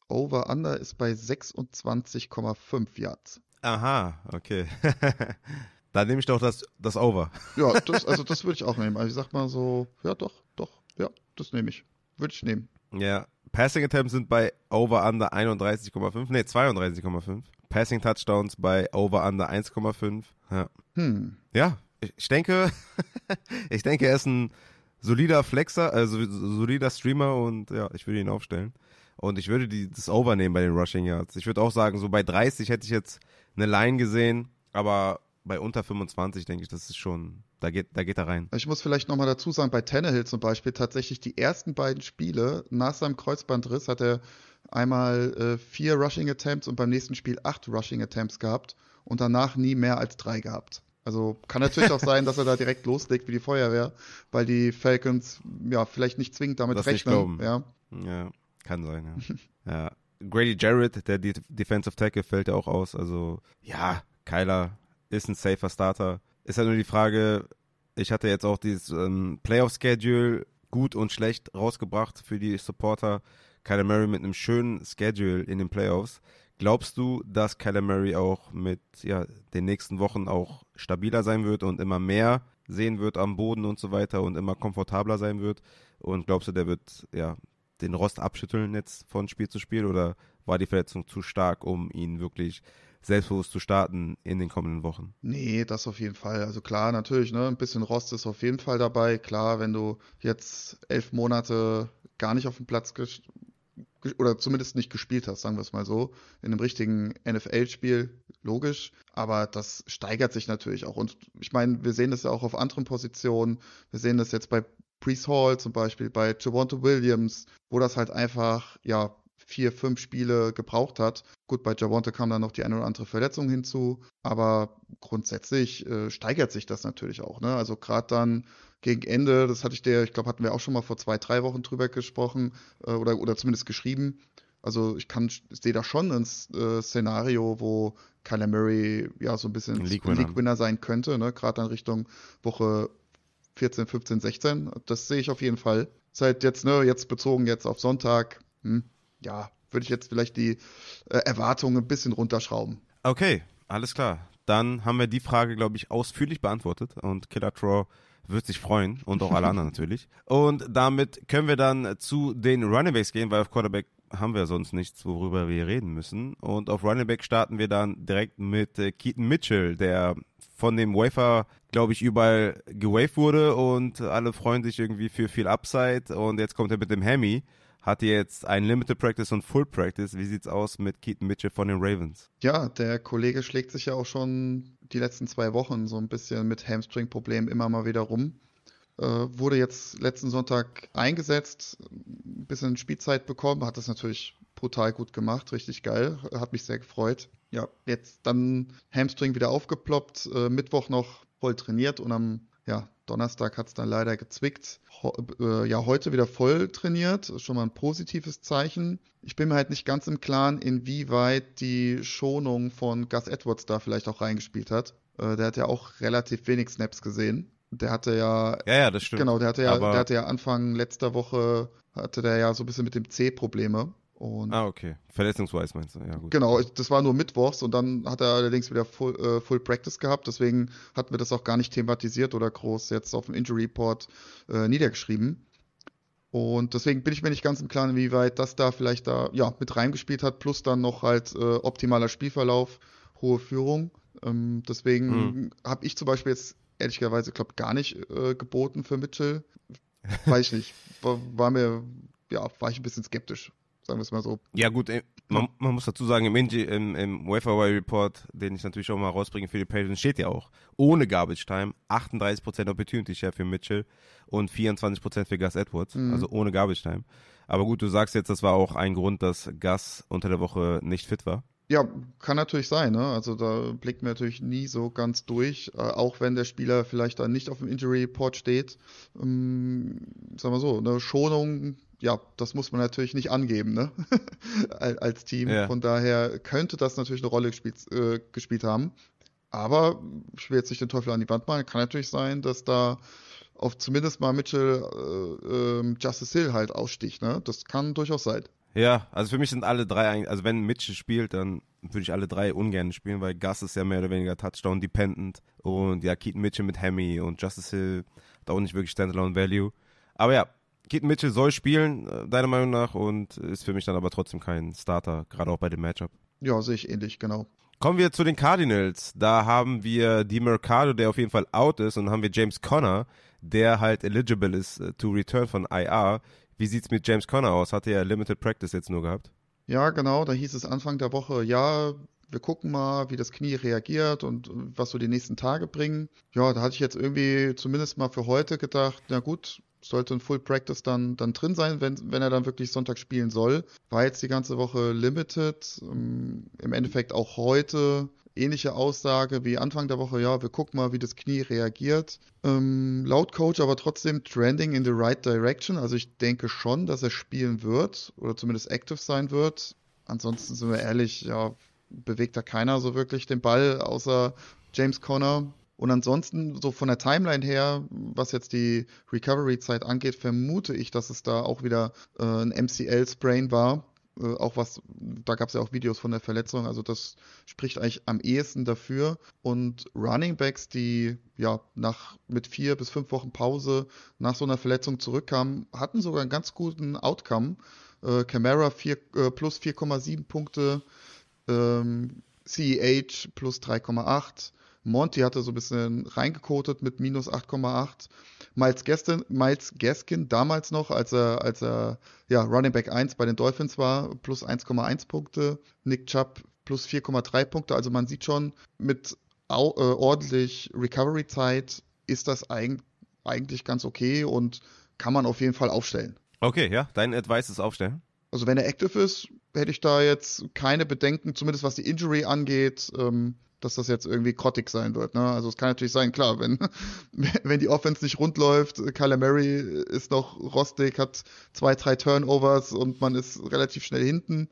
Over-Under ist bei 26,5 Yards. Aha, okay. [LAUGHS] Dann nehme ich doch das, das Over. Ja, [LAUGHS] das, also das würde ich auch nehmen. Also ich sag mal so, ja doch, doch, ja, das nehme ich. Würde ich nehmen. Ja, Passing Attempts sind bei Over Under 31,5, nee, 32,5. Passing Touchdowns bei Over Under 1,5. Ja. Hm. ja, ich denke, [LAUGHS] ich denke, er ist ein solider Flexer, also solider Streamer und ja, ich würde ihn aufstellen. Und ich würde die, das Over nehmen bei den Rushing Yards. Ich würde auch sagen, so bei 30 hätte ich jetzt eine Line gesehen, aber bei unter 25 denke ich, das ist schon, da geht, da geht er rein. Ich muss vielleicht nochmal dazu sagen, bei Tannehill zum Beispiel, tatsächlich die ersten beiden Spiele nach seinem Kreuzbandriss hat er einmal äh, vier Rushing Attempts und beim nächsten Spiel acht Rushing Attempts gehabt und danach nie mehr als drei gehabt. Also kann natürlich auch sein, dass er da direkt loslegt wie die Feuerwehr, weil die Falcons ja vielleicht nicht zwingend damit Das rechnen. glauben. Ja. Ja, kann sein, ja. ja. Grady Jarrett, der De Defensive Tackle, fällt ja auch aus. Also, ja, Kyler ist ein safer Starter. Ist halt nur die Frage, ich hatte jetzt auch dieses ähm, Playoff-Schedule gut und schlecht rausgebracht für die Supporter. Kyler Murray mit einem schönen Schedule in den Playoffs. Glaubst du, dass Kyler Murray auch mit ja, den nächsten Wochen auch stabiler sein wird und immer mehr sehen wird am Boden und so weiter und immer komfortabler sein wird? Und glaubst du, der wird ja den Rost abschütteln jetzt von Spiel zu Spiel oder war die Verletzung zu stark, um ihn wirklich selbstbewusst zu starten in den kommenden Wochen? Nee, das auf jeden Fall. Also klar, natürlich, ne, ein bisschen Rost ist auf jeden Fall dabei. Klar, wenn du jetzt elf Monate gar nicht auf dem Platz oder zumindest nicht gespielt hast, sagen wir es mal so, in einem richtigen NFL-Spiel, logisch. Aber das steigert sich natürlich auch. Und ich meine, wir sehen das ja auch auf anderen Positionen. Wir sehen das jetzt bei Brees Hall zum Beispiel, bei Javonte Williams, wo das halt einfach, ja, vier, fünf Spiele gebraucht hat. Gut, bei Javonte kam dann noch die eine oder andere Verletzung hinzu, aber grundsätzlich äh, steigert sich das natürlich auch. Ne? Also gerade dann gegen Ende, das hatte ich dir, ich glaube, hatten wir auch schon mal vor zwei, drei Wochen drüber gesprochen äh, oder, oder zumindest geschrieben. Also ich kann, sehe da schon ein äh, Szenario, wo Kyler Murray ja so ein bisschen League-Winner. Sein könnte, ne? gerade dann Richtung Woche 14, 15, 16. Das sehe ich auf jeden Fall. Seit jetzt, ne, jetzt bezogen jetzt auf Sonntag, hm, ja, würde ich jetzt vielleicht die äh, Erwartungen ein bisschen runterschrauben. Okay, alles klar. Dann haben wir die Frage, glaube ich, ausführlich beantwortet und Killer Troll wird sich freuen und auch alle [LAUGHS] anderen natürlich. Und damit können wir dann zu den Running Backs gehen, weil auf Quarterback haben wir sonst nichts, worüber wir reden müssen. Und auf Running Back starten wir dann direkt mit äh, Keaton Mitchell, der von dem Wafer, glaube ich, überall gewaved wurde und alle freuen sich irgendwie für viel Upside. Und jetzt kommt er mit dem Hemi. Hat jetzt ein Limited Practice und Full Practice. Wie sieht's aus mit Keaton Mitchell von den Ravens? Ja, der Kollege schlägt sich ja auch schon die letzten zwei Wochen so ein bisschen mit Hamstring-Problemen immer mal wieder rum. Äh, wurde jetzt letzten Sonntag eingesetzt, ein bisschen Spielzeit bekommen, hat das natürlich brutal gut gemacht, richtig geil, hat mich sehr gefreut. Ja, jetzt dann Hamstring wieder aufgeploppt, äh, Mittwoch noch voll trainiert und am ja, Donnerstag hat es dann leider gezwickt. Ho äh, ja, heute wieder voll trainiert, ist schon mal ein positives Zeichen. Ich bin mir halt nicht ganz im Klaren, inwieweit die Schonung von Gus Edwards da vielleicht auch reingespielt hat. Äh, der hat ja auch relativ wenig Snaps gesehen. Der hatte ja, Ja, ja, das stimmt. genau, der hatte ja, Aber- der hatte ja Anfang letzter Woche hatte der ja so ein bisschen mit dem C Probleme. Und Ah, okay. Verletzungsweise meinst du? Ja, gut. Genau, das war nur Mittwochs und dann hat er allerdings wieder Full, äh, Full Practice gehabt, deswegen hatten wir das auch gar nicht thematisiert oder groß jetzt auf dem Injury Report äh, niedergeschrieben. Und deswegen bin ich mir nicht ganz im Klaren, inwieweit das da vielleicht da ja mit reingespielt hat, plus dann noch halt äh, optimaler Spielverlauf, hohe Führung. Ähm, deswegen mhm. habe ich zum Beispiel jetzt ehrlicherweise, glaube gar nicht äh, geboten für Mitchell. Weiß ich nicht. War, war, mir, ja, war ich ein bisschen skeptisch, sagen wir es mal so. Ja, gut, äh, man, man muss dazu sagen, im, im, im Report, den ich natürlich auch mal rausbringe für die Patriots, steht ja auch, ohne Garbage Time 38% Opportunity Share für Mitchell und 24% für Gus Edwards, mhm. also ohne Garbage Time. Aber gut, du sagst jetzt, das war auch ein Grund, dass Gus unter der Woche nicht fit war. Ja, kann natürlich sein. Ne? Also da blickt man natürlich nie so ganz durch, äh, auch wenn der Spieler vielleicht dann nicht auf dem Injury Report steht. Ähm, sagen wir so, eine Schonung, ja, das muss man natürlich nicht angeben, ne? [LAUGHS] als Team. Ja. Von daher könnte das natürlich eine Rolle gespielt, äh, gespielt haben. Aber ich will jetzt nicht den Teufel an die Wand malen. Kann natürlich sein, dass da auf zumindest mal Mitchell äh, äh, Justice Hill halt aussticht. Ne? Das kann durchaus sein. Ja, also für mich sind alle drei eigentlich, also wenn Mitchell spielt, dann würde ich alle drei ungern spielen, weil Gus ist ja mehr oder weniger Touchdown-dependent und ja, Keaton Mitchell mit Hemi und Justice Hill da auch nicht wirklich Standalone Value. Aber ja, Keaton Mitchell soll spielen, äh, deiner Meinung nach, und ist für mich dann aber trotzdem kein Starter, gerade auch bei dem Matchup. Ja, sehe ich ähnlich, genau. Kommen wir zu den Cardinals. Da haben wir die Mercado, der auf jeden Fall out ist, und dann haben wir James Conner, der halt eligible ist uh, to return von IR. Wie sieht es mit James Conner aus? Hat er Limited Practice jetzt nur gehabt? Ja, genau. Da hieß es Anfang der Woche, ja, wir gucken mal, wie das Knie reagiert und was so die nächsten Tage bringen. Ja, da hatte ich jetzt irgendwie zumindest mal für heute gedacht, na gut, sollte ein Full Practice dann, dann drin sein, wenn, wenn er dann wirklich Sonntag spielen soll. War jetzt die ganze Woche limited. Ähm, Im Endeffekt auch heute ähnliche Aussage wie Anfang der Woche, ja, wir gucken mal, wie das Knie reagiert. Ähm, laut Coach aber trotzdem trending in the right direction. Also ich denke schon, dass er spielen wird oder zumindest active sein wird. Ansonsten sind wir ehrlich, ja, bewegt da keiner so wirklich den Ball, außer James Conner. Und ansonsten, so von der Timeline her, was jetzt die Recovery-Zeit angeht, vermute ich, dass es da auch wieder äh, ein MCL-Sprain war. Äh, auch was, da gab es ja auch Videos von der Verletzung, also das spricht eigentlich am ehesten dafür. Und Running Backs, die ja nach mit vier bis fünf Wochen Pause nach so einer Verletzung zurückkamen, hatten sogar einen ganz guten Outcome. Äh, Camara äh, plus 4,7 Punkte, ähm, CEH plus 3,8. Monty hatte so ein bisschen reingekotet mit minus 8,8. Miles Gaskin, Miles Gaskin damals noch, als er, als er ja, Running Back 1 bei den Dolphins war, plus 1,1 Punkte. Nick Chubb plus 4,3 Punkte. Also man sieht schon, mit au, äh, ordentlich Recovery-Zeit ist das eig eigentlich ganz okay und kann man auf jeden Fall aufstellen. Okay, ja, dein Advice ist aufstellen. Also wenn er active ist, hätte ich da jetzt keine Bedenken, zumindest was die Injury angeht. Ähm, dass das jetzt irgendwie grottig sein wird. Ne? Also es kann natürlich sein, klar, wenn, [LAUGHS] wenn die Offense nicht rund läuft, Kyler Murray ist noch rostig, hat zwei, drei Turnovers und man ist relativ schnell hinten.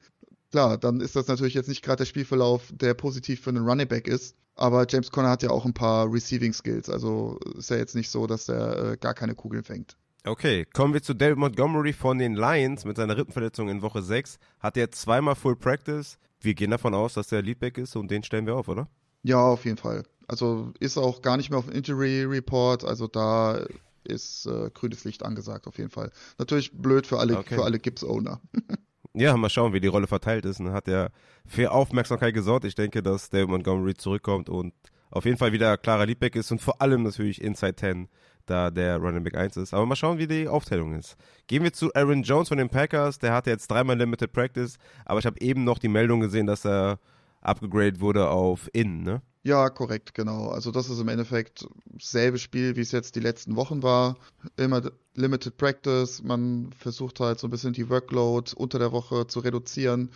Klar, dann ist das natürlich jetzt nicht gerade der Spielverlauf, der positiv für einen Running Back ist. Aber James Conner hat ja auch ein paar Receiving Skills. Also ist ja jetzt nicht so, dass er äh, gar keine Kugeln fängt. Okay, kommen wir zu David Montgomery von den Lions mit seiner Rippenverletzung in Woche 6. Hat er zweimal Full Practice, wir gehen davon aus, dass der Leadback ist und den stellen wir auf, oder? Ja, auf jeden Fall. Also ist auch gar nicht mehr auf dem Injury Report, also da ist äh, grünes Licht angesagt auf jeden Fall. Natürlich blöd für alle, okay. für alle Gibbs-Owner. [LAUGHS] ja, mal schauen, wie die Rolle verteilt ist. Und hat er für Aufmerksamkeit gesorgt. Ich denke, dass David Montgomery zurückkommt und auf jeden Fall wieder klarer Leadback ist und vor allem natürlich Inside 10 da der Running Back 1 ist. Aber mal schauen, wie die Aufteilung ist. Gehen wir zu Aaron Jones von den Packers. Der hatte jetzt dreimal Limited Practice, aber ich habe eben noch die Meldung gesehen, dass er abgegradet wurde auf In, ne? Ja, korrekt, genau. Also das ist im Endeffekt dasselbe Spiel, wie es jetzt die letzten Wochen war. Immer Limited Practice. Man versucht halt so ein bisschen die Workload unter der Woche zu reduzieren.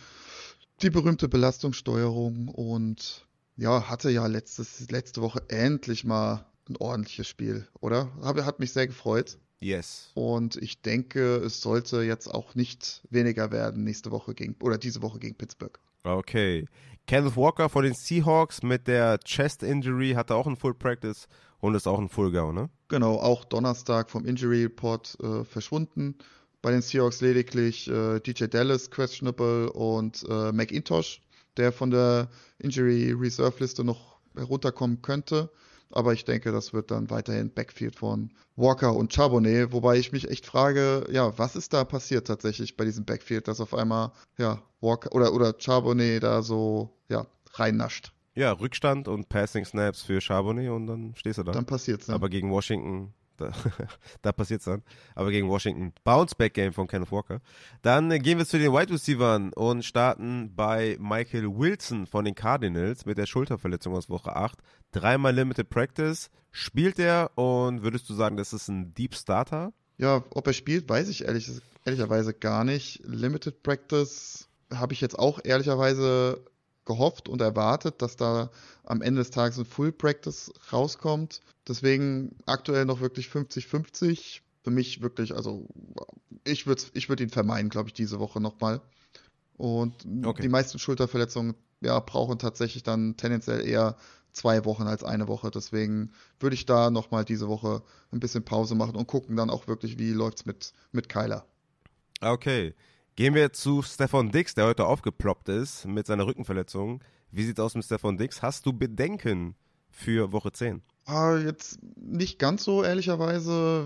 Die berühmte Belastungssteuerung und ja, hatte ja letztes, letzte Woche endlich mal ein ordentliches Spiel, oder? Hat mich sehr gefreut. Yes. Und ich denke, es sollte jetzt auch nicht weniger werden nächste Woche gegen oder diese Woche gegen Pittsburgh. Okay. Kenneth Walker von den Seahawks mit der Chest Injury hatte auch ein Full Practice und ist auch ein Full Go, ne? Genau, auch Donnerstag vom Injury Report äh, verschwunden. Bei den Seahawks lediglich äh, DJ Dallas questionable und äh, McIntosh, der von der Injury Reserve Liste noch herunterkommen könnte. Aber ich denke, das wird dann weiterhin Backfield von Walker und Charbonnet, wobei ich mich echt frage, ja, was ist da passiert tatsächlich bei diesem Backfield, dass auf einmal, ja, Walker oder, oder Charbonnet da so, ja, reinnascht. Ja, Rückstand und Passing Snaps für Charbonnet und dann stehst du da. Dann passiert's. Ne? Aber gegen Washington, da, [LAUGHS] da passiert's dann. Aber gegen Washington, Bounce-Back-Game von Kenneth Walker. Dann äh, gehen wir zu den Wide Receivers und starten bei Michael Wilson von den Cardinals mit der Schulterverletzung aus Woche 8. Dreimal Limited Practice. Spielt er und würdest du sagen, das ist ein Deep Starter? Ja, ob er spielt, weiß ich ehrlich, ehrlicherweise gar nicht. Limited Practice habe ich jetzt auch ehrlicherweise gehofft und erwartet, dass da am Ende des Tages ein Full Practice rauskommt. Deswegen aktuell noch wirklich 50-50. Für mich wirklich, also ich würde ich würd ihn vermeiden, glaube ich, diese Woche nochmal. Und okay. die meisten Schulterverletzungen ja, brauchen tatsächlich dann tendenziell eher zwei Wochen als eine Woche. Deswegen würde ich da nochmal diese Woche ein bisschen Pause machen und gucken dann auch wirklich, wie läuft es mit, mit Kyler. Okay. Gehen wir zu Stefan Dix, der heute aufgeploppt ist mit seiner Rückenverletzung. Wie sieht es aus mit Stefan Dix? Hast du Bedenken für Woche 10? Ah, jetzt nicht ganz so, ehrlicherweise,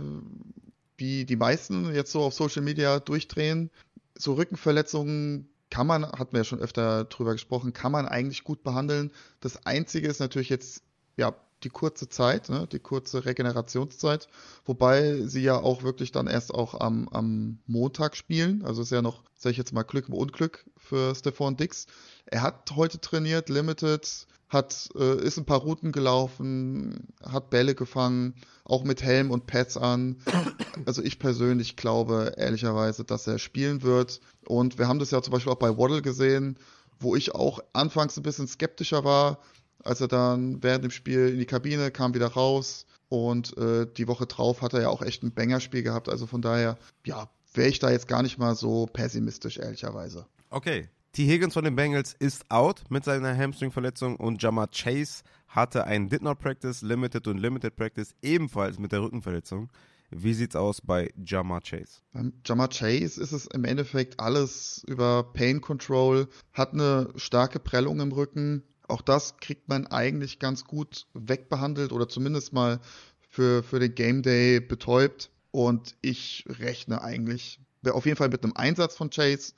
wie die meisten jetzt so auf Social Media durchdrehen. So Rückenverletzungen kann man, hatten wir ja schon öfter drüber gesprochen, kann man eigentlich gut behandeln. Das Einzige ist natürlich jetzt, ja, die kurze Zeit, ne, die kurze Regenerationszeit, wobei sie ja auch wirklich dann erst auch am, am Montag spielen. Also ist ja noch, sag ich jetzt mal, Glück im Unglück für Stefan Dix. Er hat heute trainiert, Limited, hat, äh, ist ein paar Routen gelaufen, hat Bälle gefangen, auch mit Helm und Pads an. Also ich persönlich glaube ehrlicherweise, dass er spielen wird. Und wir haben das ja zum Beispiel auch bei Waddle gesehen, wo ich auch anfangs ein bisschen skeptischer war, als er dann während dem Spiel in die Kabine kam, wieder raus. Und äh, die Woche drauf hat er ja auch echt ein Banger-Spiel gehabt. Also von daher, ja, wäre ich da jetzt gar nicht mal so pessimistisch, ehrlicherweise. Okay. T. Higgins von den Bengals ist out mit seiner Hamstring-Verletzung und Jamar Chase hatte ein Did Not Practice, Limited und Limited Practice ebenfalls mit der Rückenverletzung. Wie sieht's aus bei Jamar Chase? Beim Jamar Chase ist es im Endeffekt alles über Pain Control, hat eine starke Prellung im Rücken, auch das kriegt man eigentlich ganz gut wegbehandelt oder zumindest mal für, für den Game Day betäubt. Und ich rechne eigentlich auf jeden Fall mit einem Einsatz von Chase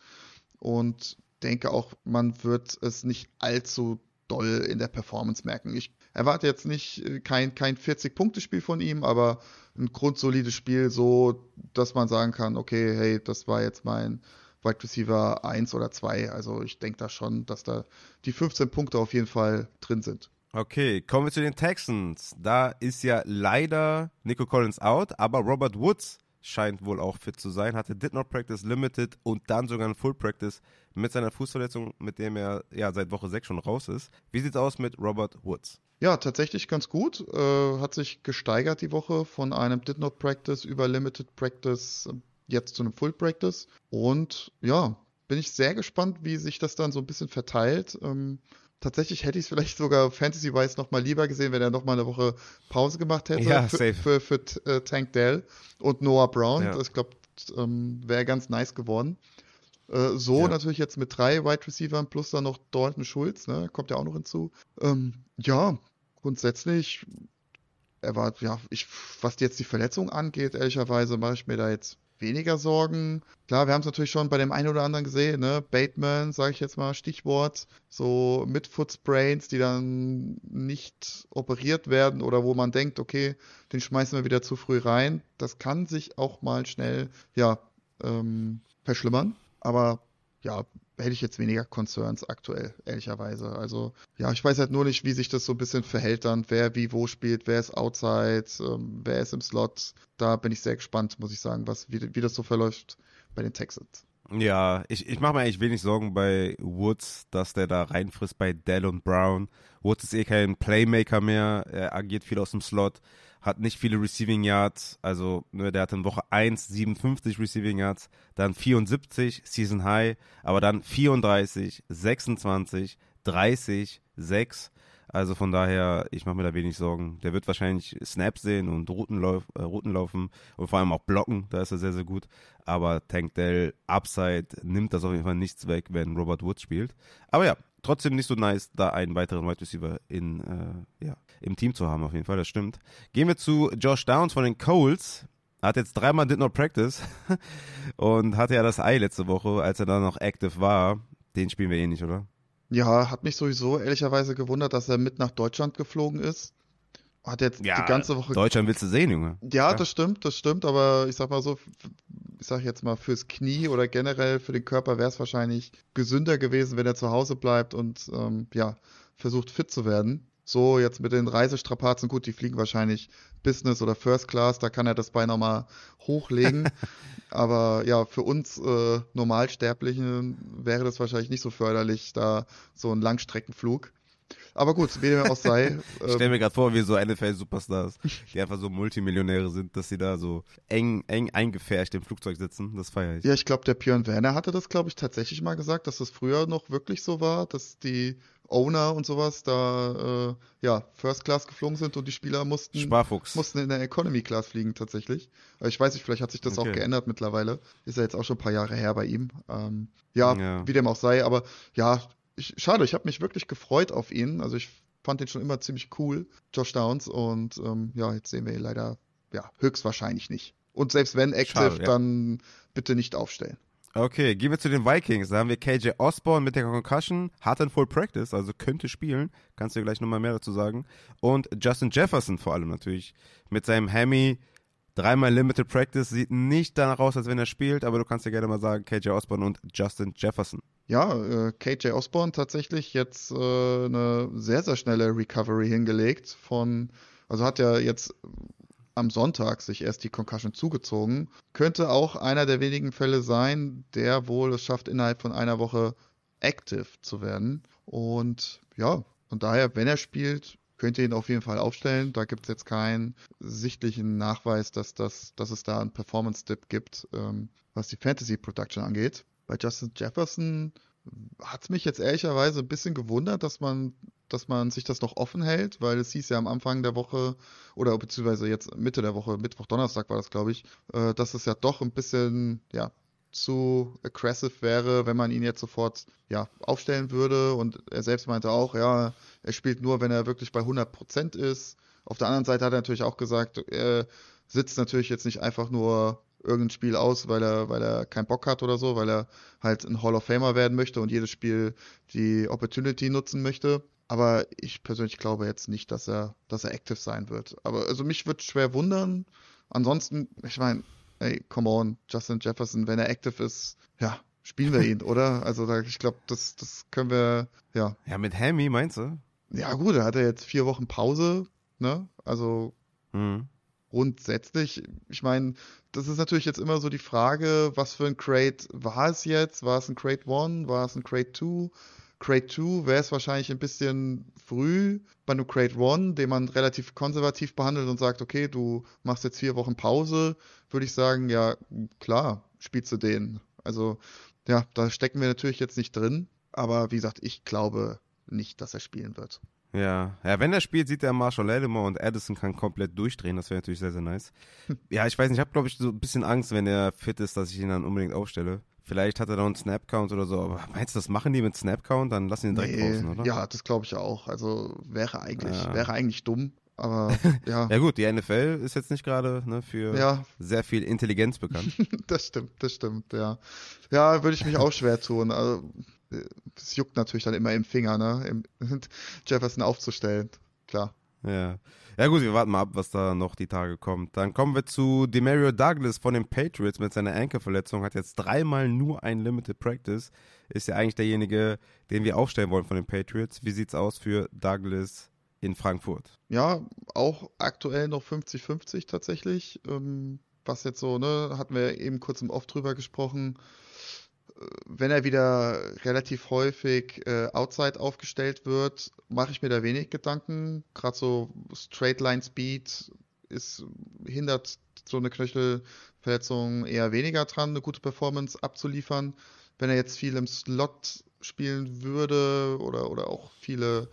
und denke auch, man wird es nicht allzu doll in der Performance merken. Ich erwarte jetzt nicht äh, kein, kein 40-Punkte-Spiel von ihm, aber ein grundsolides Spiel, so dass man sagen kann, okay, hey, das war jetzt mein Wide Receiver 1 oder 2. Also ich denke da schon, dass da die 15 Punkte auf jeden Fall drin sind. Okay, kommen wir zu den Texans. Da ist ja leider Nico Collins out, aber Robert Woods scheint wohl auch fit zu sein, hatte Did Not Practice Limited und dann sogar ein Full Practice mit seiner Fußverletzung, mit dem er ja seit Woche 6 schon raus ist. Wie sieht es aus mit Robert Woods? Ja, tatsächlich ganz gut. Äh, hat sich gesteigert die Woche von einem Did Not Practice über Limited Practice jetzt zu einem Full Practice. Und ja, bin ich sehr gespannt, wie sich das dann so ein bisschen verteilt. Ähm, tatsächlich hätte ich es vielleicht sogar Fantasy-wise nochmal lieber gesehen, wenn er nochmal eine Woche Pause gemacht hätte ja, für, für, für, für äh, Tank Dell und Noah Brown. Ja. Ich glaube, ähm, wäre ganz nice geworden. Äh, so ja. natürlich jetzt mit drei Wide Receivers plus dann noch Dalton Schulz, ne? kommt ja auch noch hinzu. Ähm, ja, grundsätzlich, er war, ja, ich, was jetzt die Verletzung angeht, ehrlicherweise mache ich mir da jetzt weniger Sorgen. Klar, wir haben es natürlich schon bei dem einen oder anderen gesehen, ne? Bateman, sage ich jetzt mal, Stichwort, so mit Footsprains, die dann nicht operiert werden oder wo man denkt, okay, den schmeißen wir wieder zu früh rein. Das kann sich auch mal schnell, ja, ähm, verschlimmern. Aber ja, hätte ich jetzt weniger Concerns aktuell, ehrlicherweise. Also, ja, ich weiß halt nur nicht, wie sich das so ein bisschen verhält dann, wer wie wo spielt, wer ist outside, ähm, wer ist im Slot. Da bin ich sehr gespannt, muss ich sagen, was, wie, wie das so verläuft bei den Texans. Ja, ich, ich mache mir eigentlich wenig Sorgen bei Woods, dass der da reinfrisst bei Dell und Brown. Woods ist eh kein Playmaker mehr, er agiert viel aus dem Slot hat nicht viele Receiving Yards, also ne, der hatte in Woche 1 57 Receiving Yards, dann 74 Season High, aber dann 34, 26, 30, 6. Also von daher, ich mache mir da wenig Sorgen. Der wird wahrscheinlich Snaps sehen und Routen, lauf, äh, Routen laufen und vor allem auch blocken, da ist er sehr, sehr gut. Aber Tank Dell Upside nimmt das auf jeden Fall nichts weg, wenn Robert Woods spielt. Aber ja, trotzdem nicht so nice, da einen weiteren Wide Receiver in, äh, ja, im Team zu haben, auf jeden Fall, das stimmt. Gehen wir zu Josh Downs von den Coles. Hat jetzt dreimal Did Not Practice [LAUGHS] und hatte ja das Ei letzte Woche, als er da noch active war. Den spielen wir eh nicht, oder? Ja, hat mich sowieso ehrlicherweise gewundert, dass er mit nach Deutschland geflogen ist. Hat jetzt Ja, die ganze Woche. Deutschland willst du sehen, Junge. Ja, Ja. das stimmt, das stimmt, aber ich sag mal so, ich sag jetzt mal, fürs Knie oder generell für den Körper wäre es wahrscheinlich gesünder gewesen, wenn er zu Hause bleibt und ähm, ja, versucht fit zu werden. So, jetzt mit den Reisestrapazen, gut, die fliegen wahrscheinlich Business oder First Class, da kann er das Bein nochmal hochlegen. [LAUGHS] Aber ja, für uns äh, Normalsterblichen wäre das wahrscheinlich nicht so förderlich, da so ein Langstreckenflug. Aber gut, wie dem auch sei. Ich [LAUGHS] stelle ähm, mir gerade vor, wie so NFL-Superstars, die einfach so Multimillionäre sind, dass sie da so eng, eng eingefärscht im Flugzeug sitzen. Das feiere ich. Ja, ich glaube, der Björn Werner hatte das, glaube ich, tatsächlich mal gesagt, dass das früher noch wirklich so war, dass die Owner und sowas da äh, ja First Class geflogen sind und die Spieler mussten Sparfuchs. mussten in der Economy Class fliegen tatsächlich. Aber ich weiß nicht, vielleicht hat sich das Okay. auch geändert mittlerweile. Ist ja jetzt auch schon ein paar Jahre her bei ihm. Ähm, ja, Ja. wie dem auch sei, aber ja, ich, schade, ich habe mich wirklich gefreut auf ihn. Also ich fand ihn schon immer ziemlich cool, Josh Downs. Und ähm, ja, jetzt sehen wir ihn leider ja höchstwahrscheinlich nicht. Und selbst wenn active, Schade, ja. dann bitte nicht aufstellen. Okay, gehen wir zu den Vikings. Da haben wir KJ Osborne mit der Concussion, hat in Full Practice, also könnte spielen. Kannst du gleich nochmal mehr dazu sagen. Und Justin Jefferson vor allem natürlich mit seinem Hammy. Dreimal Limited Practice, sieht nicht danach aus, als wenn er spielt, aber du kannst ja gerne mal sagen, KJ Osborne und Justin Jefferson. Ja, äh, KJ Osborne tatsächlich jetzt äh, eine sehr, sehr schnelle Recovery hingelegt von, also hat ja jetzt am Sonntag sich erst die Concussion zugezogen. Könnte auch einer der wenigen Fälle sein, der wohl es schafft, innerhalb von einer Woche active zu werden. Und ja, von daher, wenn er spielt, könnt ihr ihn auf jeden Fall aufstellen. Da gibt es jetzt keinen sichtlichen Nachweis, dass, das, dass es da einen Performance-Dip gibt, ähm, was die Fantasy-Production angeht. Bei Justin Jefferson hat es mich jetzt ehrlicherweise ein bisschen gewundert, dass man, dass man sich das noch offen hält, weil es hieß ja am Anfang der Woche oder beziehungsweise jetzt Mitte der Woche, Mittwoch, Donnerstag war das, glaube ich, äh, dass es ja doch ein bisschen, ja, zu aggressive wäre, wenn man ihn jetzt sofort, ja, aufstellen würde und er selbst meinte auch, ja, er spielt nur, wenn er wirklich bei 100% ist. Auf der anderen Seite hat er natürlich auch gesagt, er sitzt natürlich jetzt nicht einfach nur irgendein Spiel aus, weil er, weil er keinen Bock hat oder so, weil er halt ein Hall of Famer werden möchte und jedes Spiel die Opportunity nutzen möchte. Aber ich persönlich glaube jetzt nicht, dass er, dass er active sein wird. Aber also mich wird schwer wundern. Ansonsten, ich meine, ey, come on, Justin Jefferson, wenn er active ist, ja, spielen wir ihn, [LAUGHS] oder? Also da, ich glaube, das, das können wir, ja. Ja, mit Hammy, meinst du? Ja gut, er hatte jetzt vier Wochen Pause, ne? Also Mhm. Grundsätzlich, ich meine, das ist natürlich jetzt immer so die Frage, was für ein Crate war es jetzt? War es ein Crate 1? War es ein Crate 2? Crate 2 wäre es wahrscheinlich ein bisschen früh bei einem Crate 1, den man relativ konservativ behandelt und sagt, okay, du machst jetzt vier Wochen Pause, würde ich sagen, ja, klar, spielst du den. Also, ja, da stecken wir natürlich jetzt nicht drin, aber wie gesagt, ich glaube nicht, dass er spielen wird. Ja. ja, wenn er spielt, sieht er Marshall Lattimore und Addison kann komplett durchdrehen. Das wäre natürlich sehr, sehr nice. Ja, ich weiß nicht, ich habe, glaube ich, so ein bisschen Angst, wenn er fit ist, dass ich ihn dann unbedingt aufstelle. Vielleicht hat er noch einen Snap-Count oder so, aber meinst du, das machen die mit Snap-Count? Dann lassen ihn direkt Nee, draußen, oder? Ja, das glaube ich auch. Also wäre eigentlich, Ja. wäre eigentlich dumm, aber [LAUGHS] ja, Ja gut, die NFL ist jetzt nicht gerade ne, für ja, sehr viel Intelligenz bekannt. [LAUGHS] das stimmt, das stimmt, ja. Ja, würde ich mich auch schwer tun. Also, es juckt natürlich dann immer im Finger, ne, [LAUGHS] Jefferson aufzustellen. Klar. ja. Ja gut, wir warten mal ab, was da noch die Tage kommt. Dann kommen wir zu Demario Douglas von den Patriots mit seiner Ankerverletzung. Hat jetzt dreimal nur ein Limited Practice. Ist ja eigentlich derjenige, den wir aufstellen wollen von den Patriots. Wie sieht's aus für Douglas in Frankfurt? Ja, auch aktuell noch 50-50 tatsächlich. Ähm, was jetzt so, ne, hatten wir eben kurz im Off drüber gesprochen. Wenn er wieder relativ häufig äh, outside aufgestellt wird, mache ich mir da wenig Gedanken. Gerade so Straight Line Speed ist, hindert so eine Knöchelverletzung eher weniger dran, eine gute Performance abzuliefern. Wenn er jetzt viel im Slot spielen würde oder, oder auch viele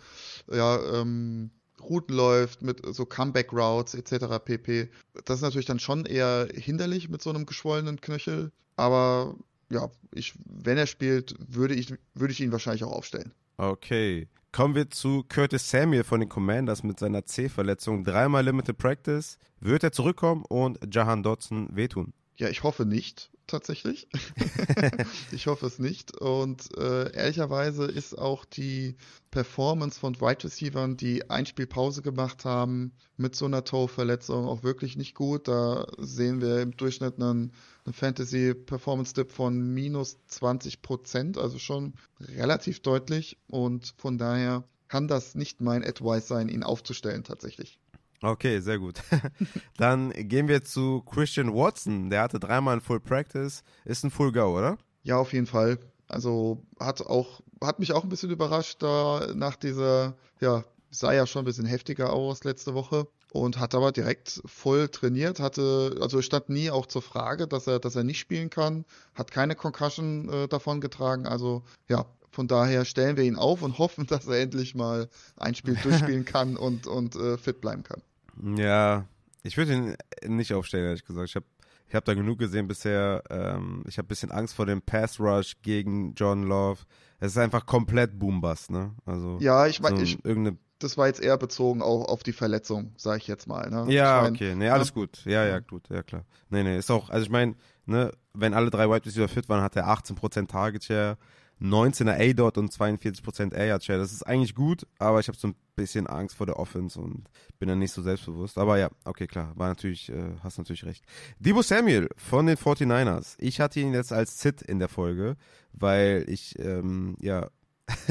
ja, ähm, Routen läuft mit so Comeback Routes etc. pp. Das ist natürlich dann schon eher hinderlich mit so einem geschwollenen Knöchel. Aber ja, ich, wenn er spielt, würde ich, würde ich ihn wahrscheinlich auch aufstellen. Okay. Kommen wir zu Curtis Samuel von den Commanders mit seiner C-Verletzung. Dreimal Limited Practice. Wird er zurückkommen und Jahan Dodson wehtun? Ja, ich hoffe nicht. Tatsächlich. [LAUGHS] [LAUGHS] ich hoffe es nicht. Und äh, ehrlicherweise ist auch die Performance von Wide Receivers, die Einspielpause gemacht haben, mit so einer Toe-Verletzung auch wirklich nicht gut. Da sehen wir im Durchschnitt einen, einen Fantasy-Performance-Dip von minus 20 Prozent, also schon relativ deutlich. Und von daher kann das nicht mein Advice sein, ihn aufzustellen tatsächlich. Okay, sehr gut. [LAUGHS] Dann gehen wir zu Christian Watson. Der hatte dreimal ein Full Practice. Ist ein Full Go, oder? Ja, auf jeden Fall. Also hat auch, hat mich auch ein bisschen überrascht, da nach dieser, ja, sah ja schon ein bisschen heftiger aus letzte Woche und hat aber direkt voll trainiert, hatte, also stand nie auch zur Frage, dass er, dass er nicht spielen kann, hat keine Concussion äh, davon getragen, also ja, von daher stellen wir ihn auf und [LAUGHS] hoffen, dass er endlich mal ein Spiel durchspielen [LAUGHS] kann und, und äh, fit bleiben kann. Ja, ich würde ihn nicht aufstellen, ehrlich gesagt. Ich habe ich hab da genug gesehen bisher. Ähm, ich habe ein bisschen Angst vor dem Pass Rush gegen John Love. Es ist einfach komplett Boombust, ne? Also ja, ich meine, so irgendeine das war jetzt eher bezogen auch auf die Verletzung, sage ich jetzt mal. Ne? Ja, ich mein, okay. Nee, alles ja. gut. Ja, ja, gut. Ja, klar. Nee, nee, ist auch, also ich meine, ne, wenn alle drei Wide Receiver fit waren, hat er 18% Target Share. 19er A-Dot und 42% Air-Share. Das ist eigentlich gut, aber ich habe so ein bisschen Angst vor der Offense und bin dann nicht so selbstbewusst. Aber ja, okay, klar, war natürlich, äh, hast natürlich recht. Debo Samuel von den 49ers. Ich hatte ihn jetzt als Sit in der Folge, weil ich, ähm, ja, [LAUGHS]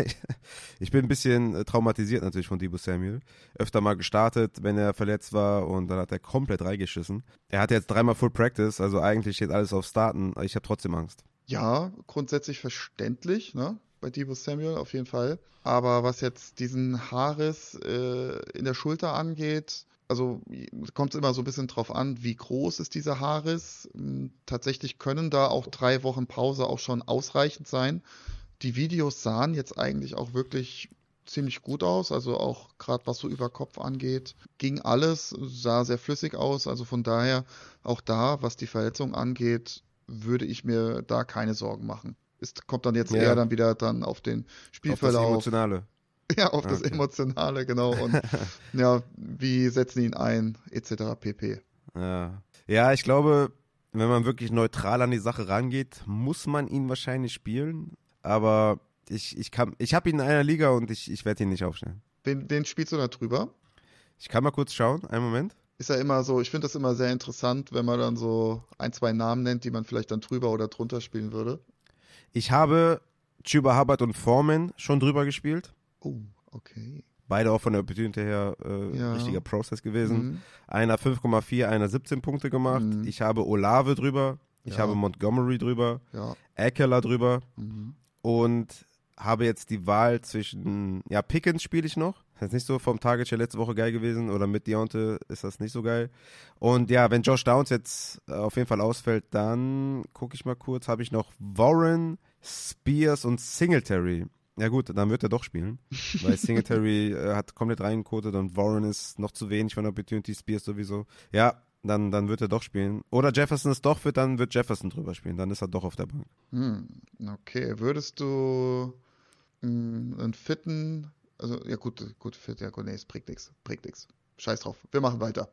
ich bin ein bisschen äh, traumatisiert natürlich von Debo Samuel. Öfter mal gestartet, wenn er verletzt war und dann hat er komplett reingeschissen. Er hat jetzt dreimal Full Practice, also eigentlich steht alles auf Starten, ich habe trotzdem Angst. Ja, grundsätzlich verständlich, ne? Bei Debo Samuel auf jeden Fall. Aber was jetzt diesen Haares äh, in der Schulter angeht, also kommt es immer so ein bisschen drauf an, wie groß ist dieser Haares. Hm, tatsächlich können da auch drei Wochen Pause auch schon ausreichend sein. Die Videos sahen jetzt eigentlich auch wirklich ziemlich gut aus, also auch gerade was so über Kopf angeht, ging alles, sah sehr flüssig aus, also von daher auch da, was die Verletzung angeht, würde ich mir da keine Sorgen machen. Es kommt dann jetzt ja. eher dann wieder dann auf den Spielverlauf. Auf das Emotionale. [LAUGHS] Ja, auf okay. das Emotionale, genau. Und [LAUGHS] ja, wie setzen ihn ein, etc. pp. Ja. ja, ich glaube, wenn man wirklich neutral an die Sache rangeht, muss man ihn wahrscheinlich spielen. Aber ich, ich, ich habe ihn in einer Liga und ich, ich werde ihn nicht aufstellen. Den, den spielst du da drüber? Ich kann mal kurz schauen, einen Moment ist ja immer so, ich finde das immer sehr interessant, wenn man dann so ein, zwei Namen nennt, die man vielleicht dann drüber oder drunter spielen würde. Ich habe Chuba Hubbard und Foreman schon drüber gespielt. Oh, okay. Beide auch von der Opportunity her äh, ja. richtiger Prozess gewesen. Mhm. Einer 5,4, einer 17 Punkte gemacht. Mhm. Ich habe Olave drüber. Ich ja. habe Montgomery drüber. Ja. Eckler drüber. Mhm. Und habe jetzt die Wahl zwischen, ja, Pickens spiele ich noch. Das ist nicht so vom Target Share letzte Woche geil gewesen oder mit Deontay ist das nicht so geil. Und ja, wenn Josh Downs jetzt äh, auf jeden Fall ausfällt, dann gucke ich mal kurz, habe ich noch Warren, Spears und Singletary. Ja gut, dann wird er doch spielen, [LAUGHS] weil Singletary äh, hat komplett reingekotet und Warren ist noch zu wenig von Opportunity, Spears sowieso. Ja, dann, dann wird er doch spielen. Oder Jefferson es doch wird, dann wird Jefferson drüber spielen. Dann ist er doch auf der Bank. Hm, okay, würdest du mh, einen fitten also, ja, gut, gut, für ja, gut, nee, es bringt nichts. Bringt nichts. Scheiß drauf. Wir machen weiter.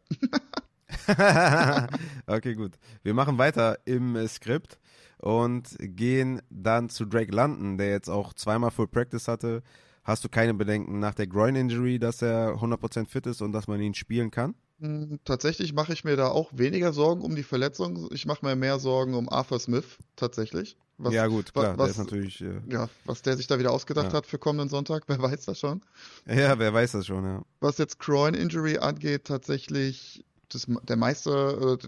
[LAUGHS] okay, gut. Wir machen weiter im äh, Skript und gehen dann zu Drake London, der jetzt auch zweimal Full Practice hatte. Hast du keine Bedenken nach der Groin-Injury, dass er 100% fit ist und dass man ihn spielen kann? Hm, tatsächlich mache ich mir da auch weniger Sorgen um die Verletzung. Ich mache mir mehr Sorgen um Arthur Smith, tatsächlich. Was, ja, gut, klar, was, der ist natürlich. Äh, ja, was der sich da wieder ausgedacht ja. hat für kommenden Sonntag, wer weiß das schon? Ja, wer weiß das schon, ja. Was jetzt Groin Injury angeht, tatsächlich, das, der meiste,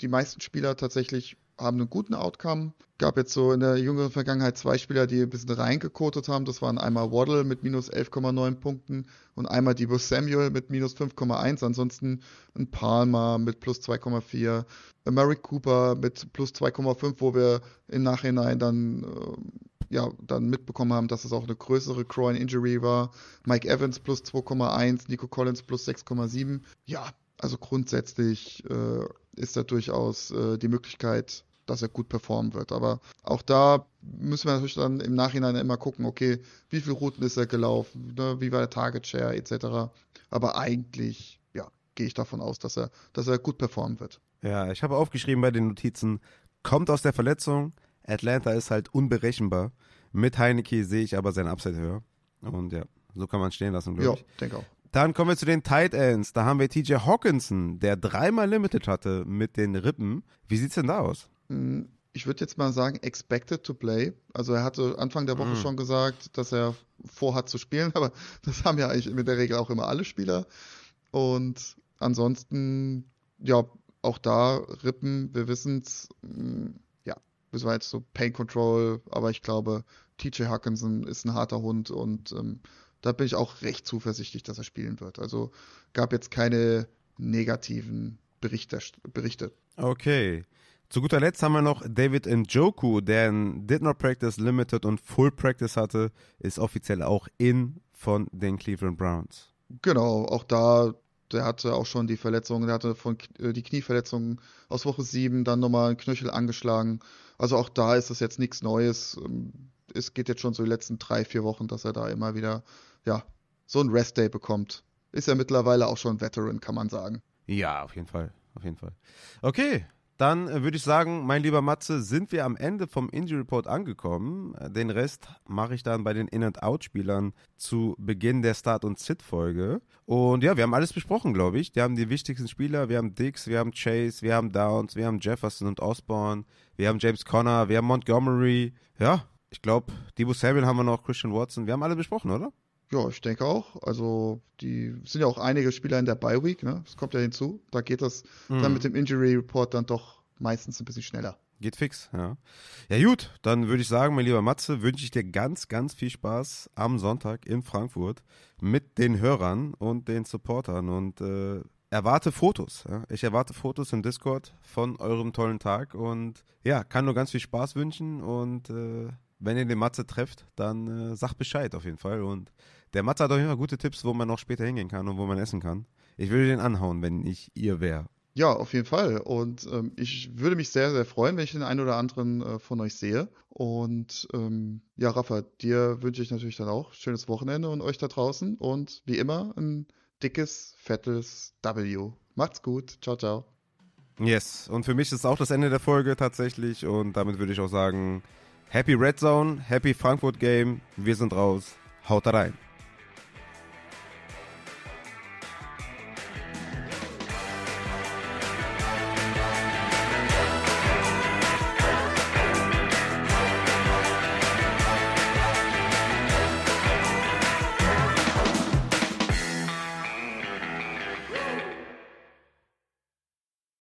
die meisten Spieler tatsächlich haben einen guten Outcome. Gab jetzt so in der jüngeren Vergangenheit zwei Spieler, die ein bisschen reingekotet haben. Das waren einmal Waddle mit minus 11,9 Punkten und einmal Debo Samuel mit minus 5,1. Ansonsten ein Palmer mit plus 2,4. Merrick Cooper mit plus 2,5, wo wir im Nachhinein dann äh, ja, dann mitbekommen haben, dass es auch eine größere Groin Injury war. Mike Evans plus 2,1, Nico Collins plus 6,7. Ja, also grundsätzlich äh, ist da durchaus äh, die Möglichkeit, dass er gut performen wird. Aber auch da müssen wir natürlich dann im Nachhinein immer gucken, okay, wie viele Routen ist er gelaufen, ne, wie war der Target Share etc. Aber eigentlich, ja, gehe ich davon aus, dass er, dass er gut performen wird. Ja, ich habe aufgeschrieben bei den Notizen kommt aus der Verletzung. Atlanta ist halt unberechenbar. Mit Heineke sehe ich aber sein Upside höher. Und ja, so kann man stehen lassen, glaube Ja, ich. denke auch. Dann kommen wir zu den Tight Ends. Da haben wir TJ Hawkinson, der dreimal Limited hatte mit den Rippen. Wie sieht's denn da aus? Hm, Ich würde jetzt mal sagen, expected to play. Also er hatte Anfang der Woche Mhm. schon gesagt, dass er vorhat zu spielen, [LAUGHS] aber das haben ja eigentlich mit der Regel auch immer alle Spieler. Und ansonsten, ja, auch da Rippen, wir wissen es, ja, das war jetzt so Pain Control, aber ich glaube, TJ Hawkinson ist ein harter Hund und ähm, da bin ich auch recht zuversichtlich, dass er spielen wird. Also gab jetzt keine negativen Berichte. Berichte. Okay. Zu guter Letzt haben wir noch David Njoku, der ein Did Not Practice Limited und Full Practice hatte, ist offiziell auch in von den Cleveland Browns. Genau, auch da, der hatte auch schon die Verletzungen, der hatte von äh, die Knieverletzungen aus Woche 7 dann nochmal einen Knöchel angeschlagen. Also auch da ist es jetzt nichts Neues. Es geht jetzt schon so die letzten drei, vier Wochen, dass er da immer wieder, ja, so ein Rest-Day bekommt. Ist ja mittlerweile auch schon Veteran, kann man sagen. Ja, auf jeden Fall. Auf jeden Fall. Okay, dann äh, würde ich sagen, mein lieber Matze, sind wir am Ende vom Injury Report angekommen. Äh, Den Rest mache ich dann bei den In-and-Out-Spielern zu Beginn der Start- und Sit-Folge. Und ja, wir haben alles besprochen, glaube ich. Wir haben die wichtigsten Spieler. Wir haben Dix, wir haben Chase, wir haben Downs, wir haben Jefferson und Osborne, wir haben James Conner, wir haben Montgomery. Ja, ich glaube, Debo Samuel haben wir noch, Christian Watson. Wir haben alle besprochen, oder? Ja, ich denke auch. Also, die sind ja auch einige Spieler in der Bye Week, ne? Das kommt ja hinzu. Da geht das dann mit dem Injury Report dann doch meistens ein bisschen schneller. Geht fix, ja. Ja gut, dann würde ich sagen, mein lieber Matze, wünsche ich dir ganz, ganz viel Spaß am Sonntag in Frankfurt mit den Hörern und den Supportern und äh, erwarte Fotos. Ja? Ich erwarte Fotos im Discord von eurem tollen Tag und ja, kann nur ganz viel Spaß wünschen und äh, wenn ihr den Matze trefft, dann äh, sagt Bescheid auf jeden Fall und der Matze hat auf jeden Fall gute Tipps, wo man noch später hingehen kann und wo man essen kann. Ich würde den anhauen, wenn ich ihr wäre. Ja, auf jeden Fall. Und ähm, ich würde mich sehr, sehr freuen, wenn ich den einen oder anderen äh, von euch sehe. Und ähm, ja, Rafa, dir wünsche ich natürlich dann auch schönes Wochenende und euch da draußen. Und wie immer ein dickes, fettes W. Macht's gut. Ciao, ciao. Yes, und für mich ist auch das Ende der Folge tatsächlich und damit würde ich auch sagen, Happy Red Zone, Happy Frankfurt Game, wir sind raus, haut rein.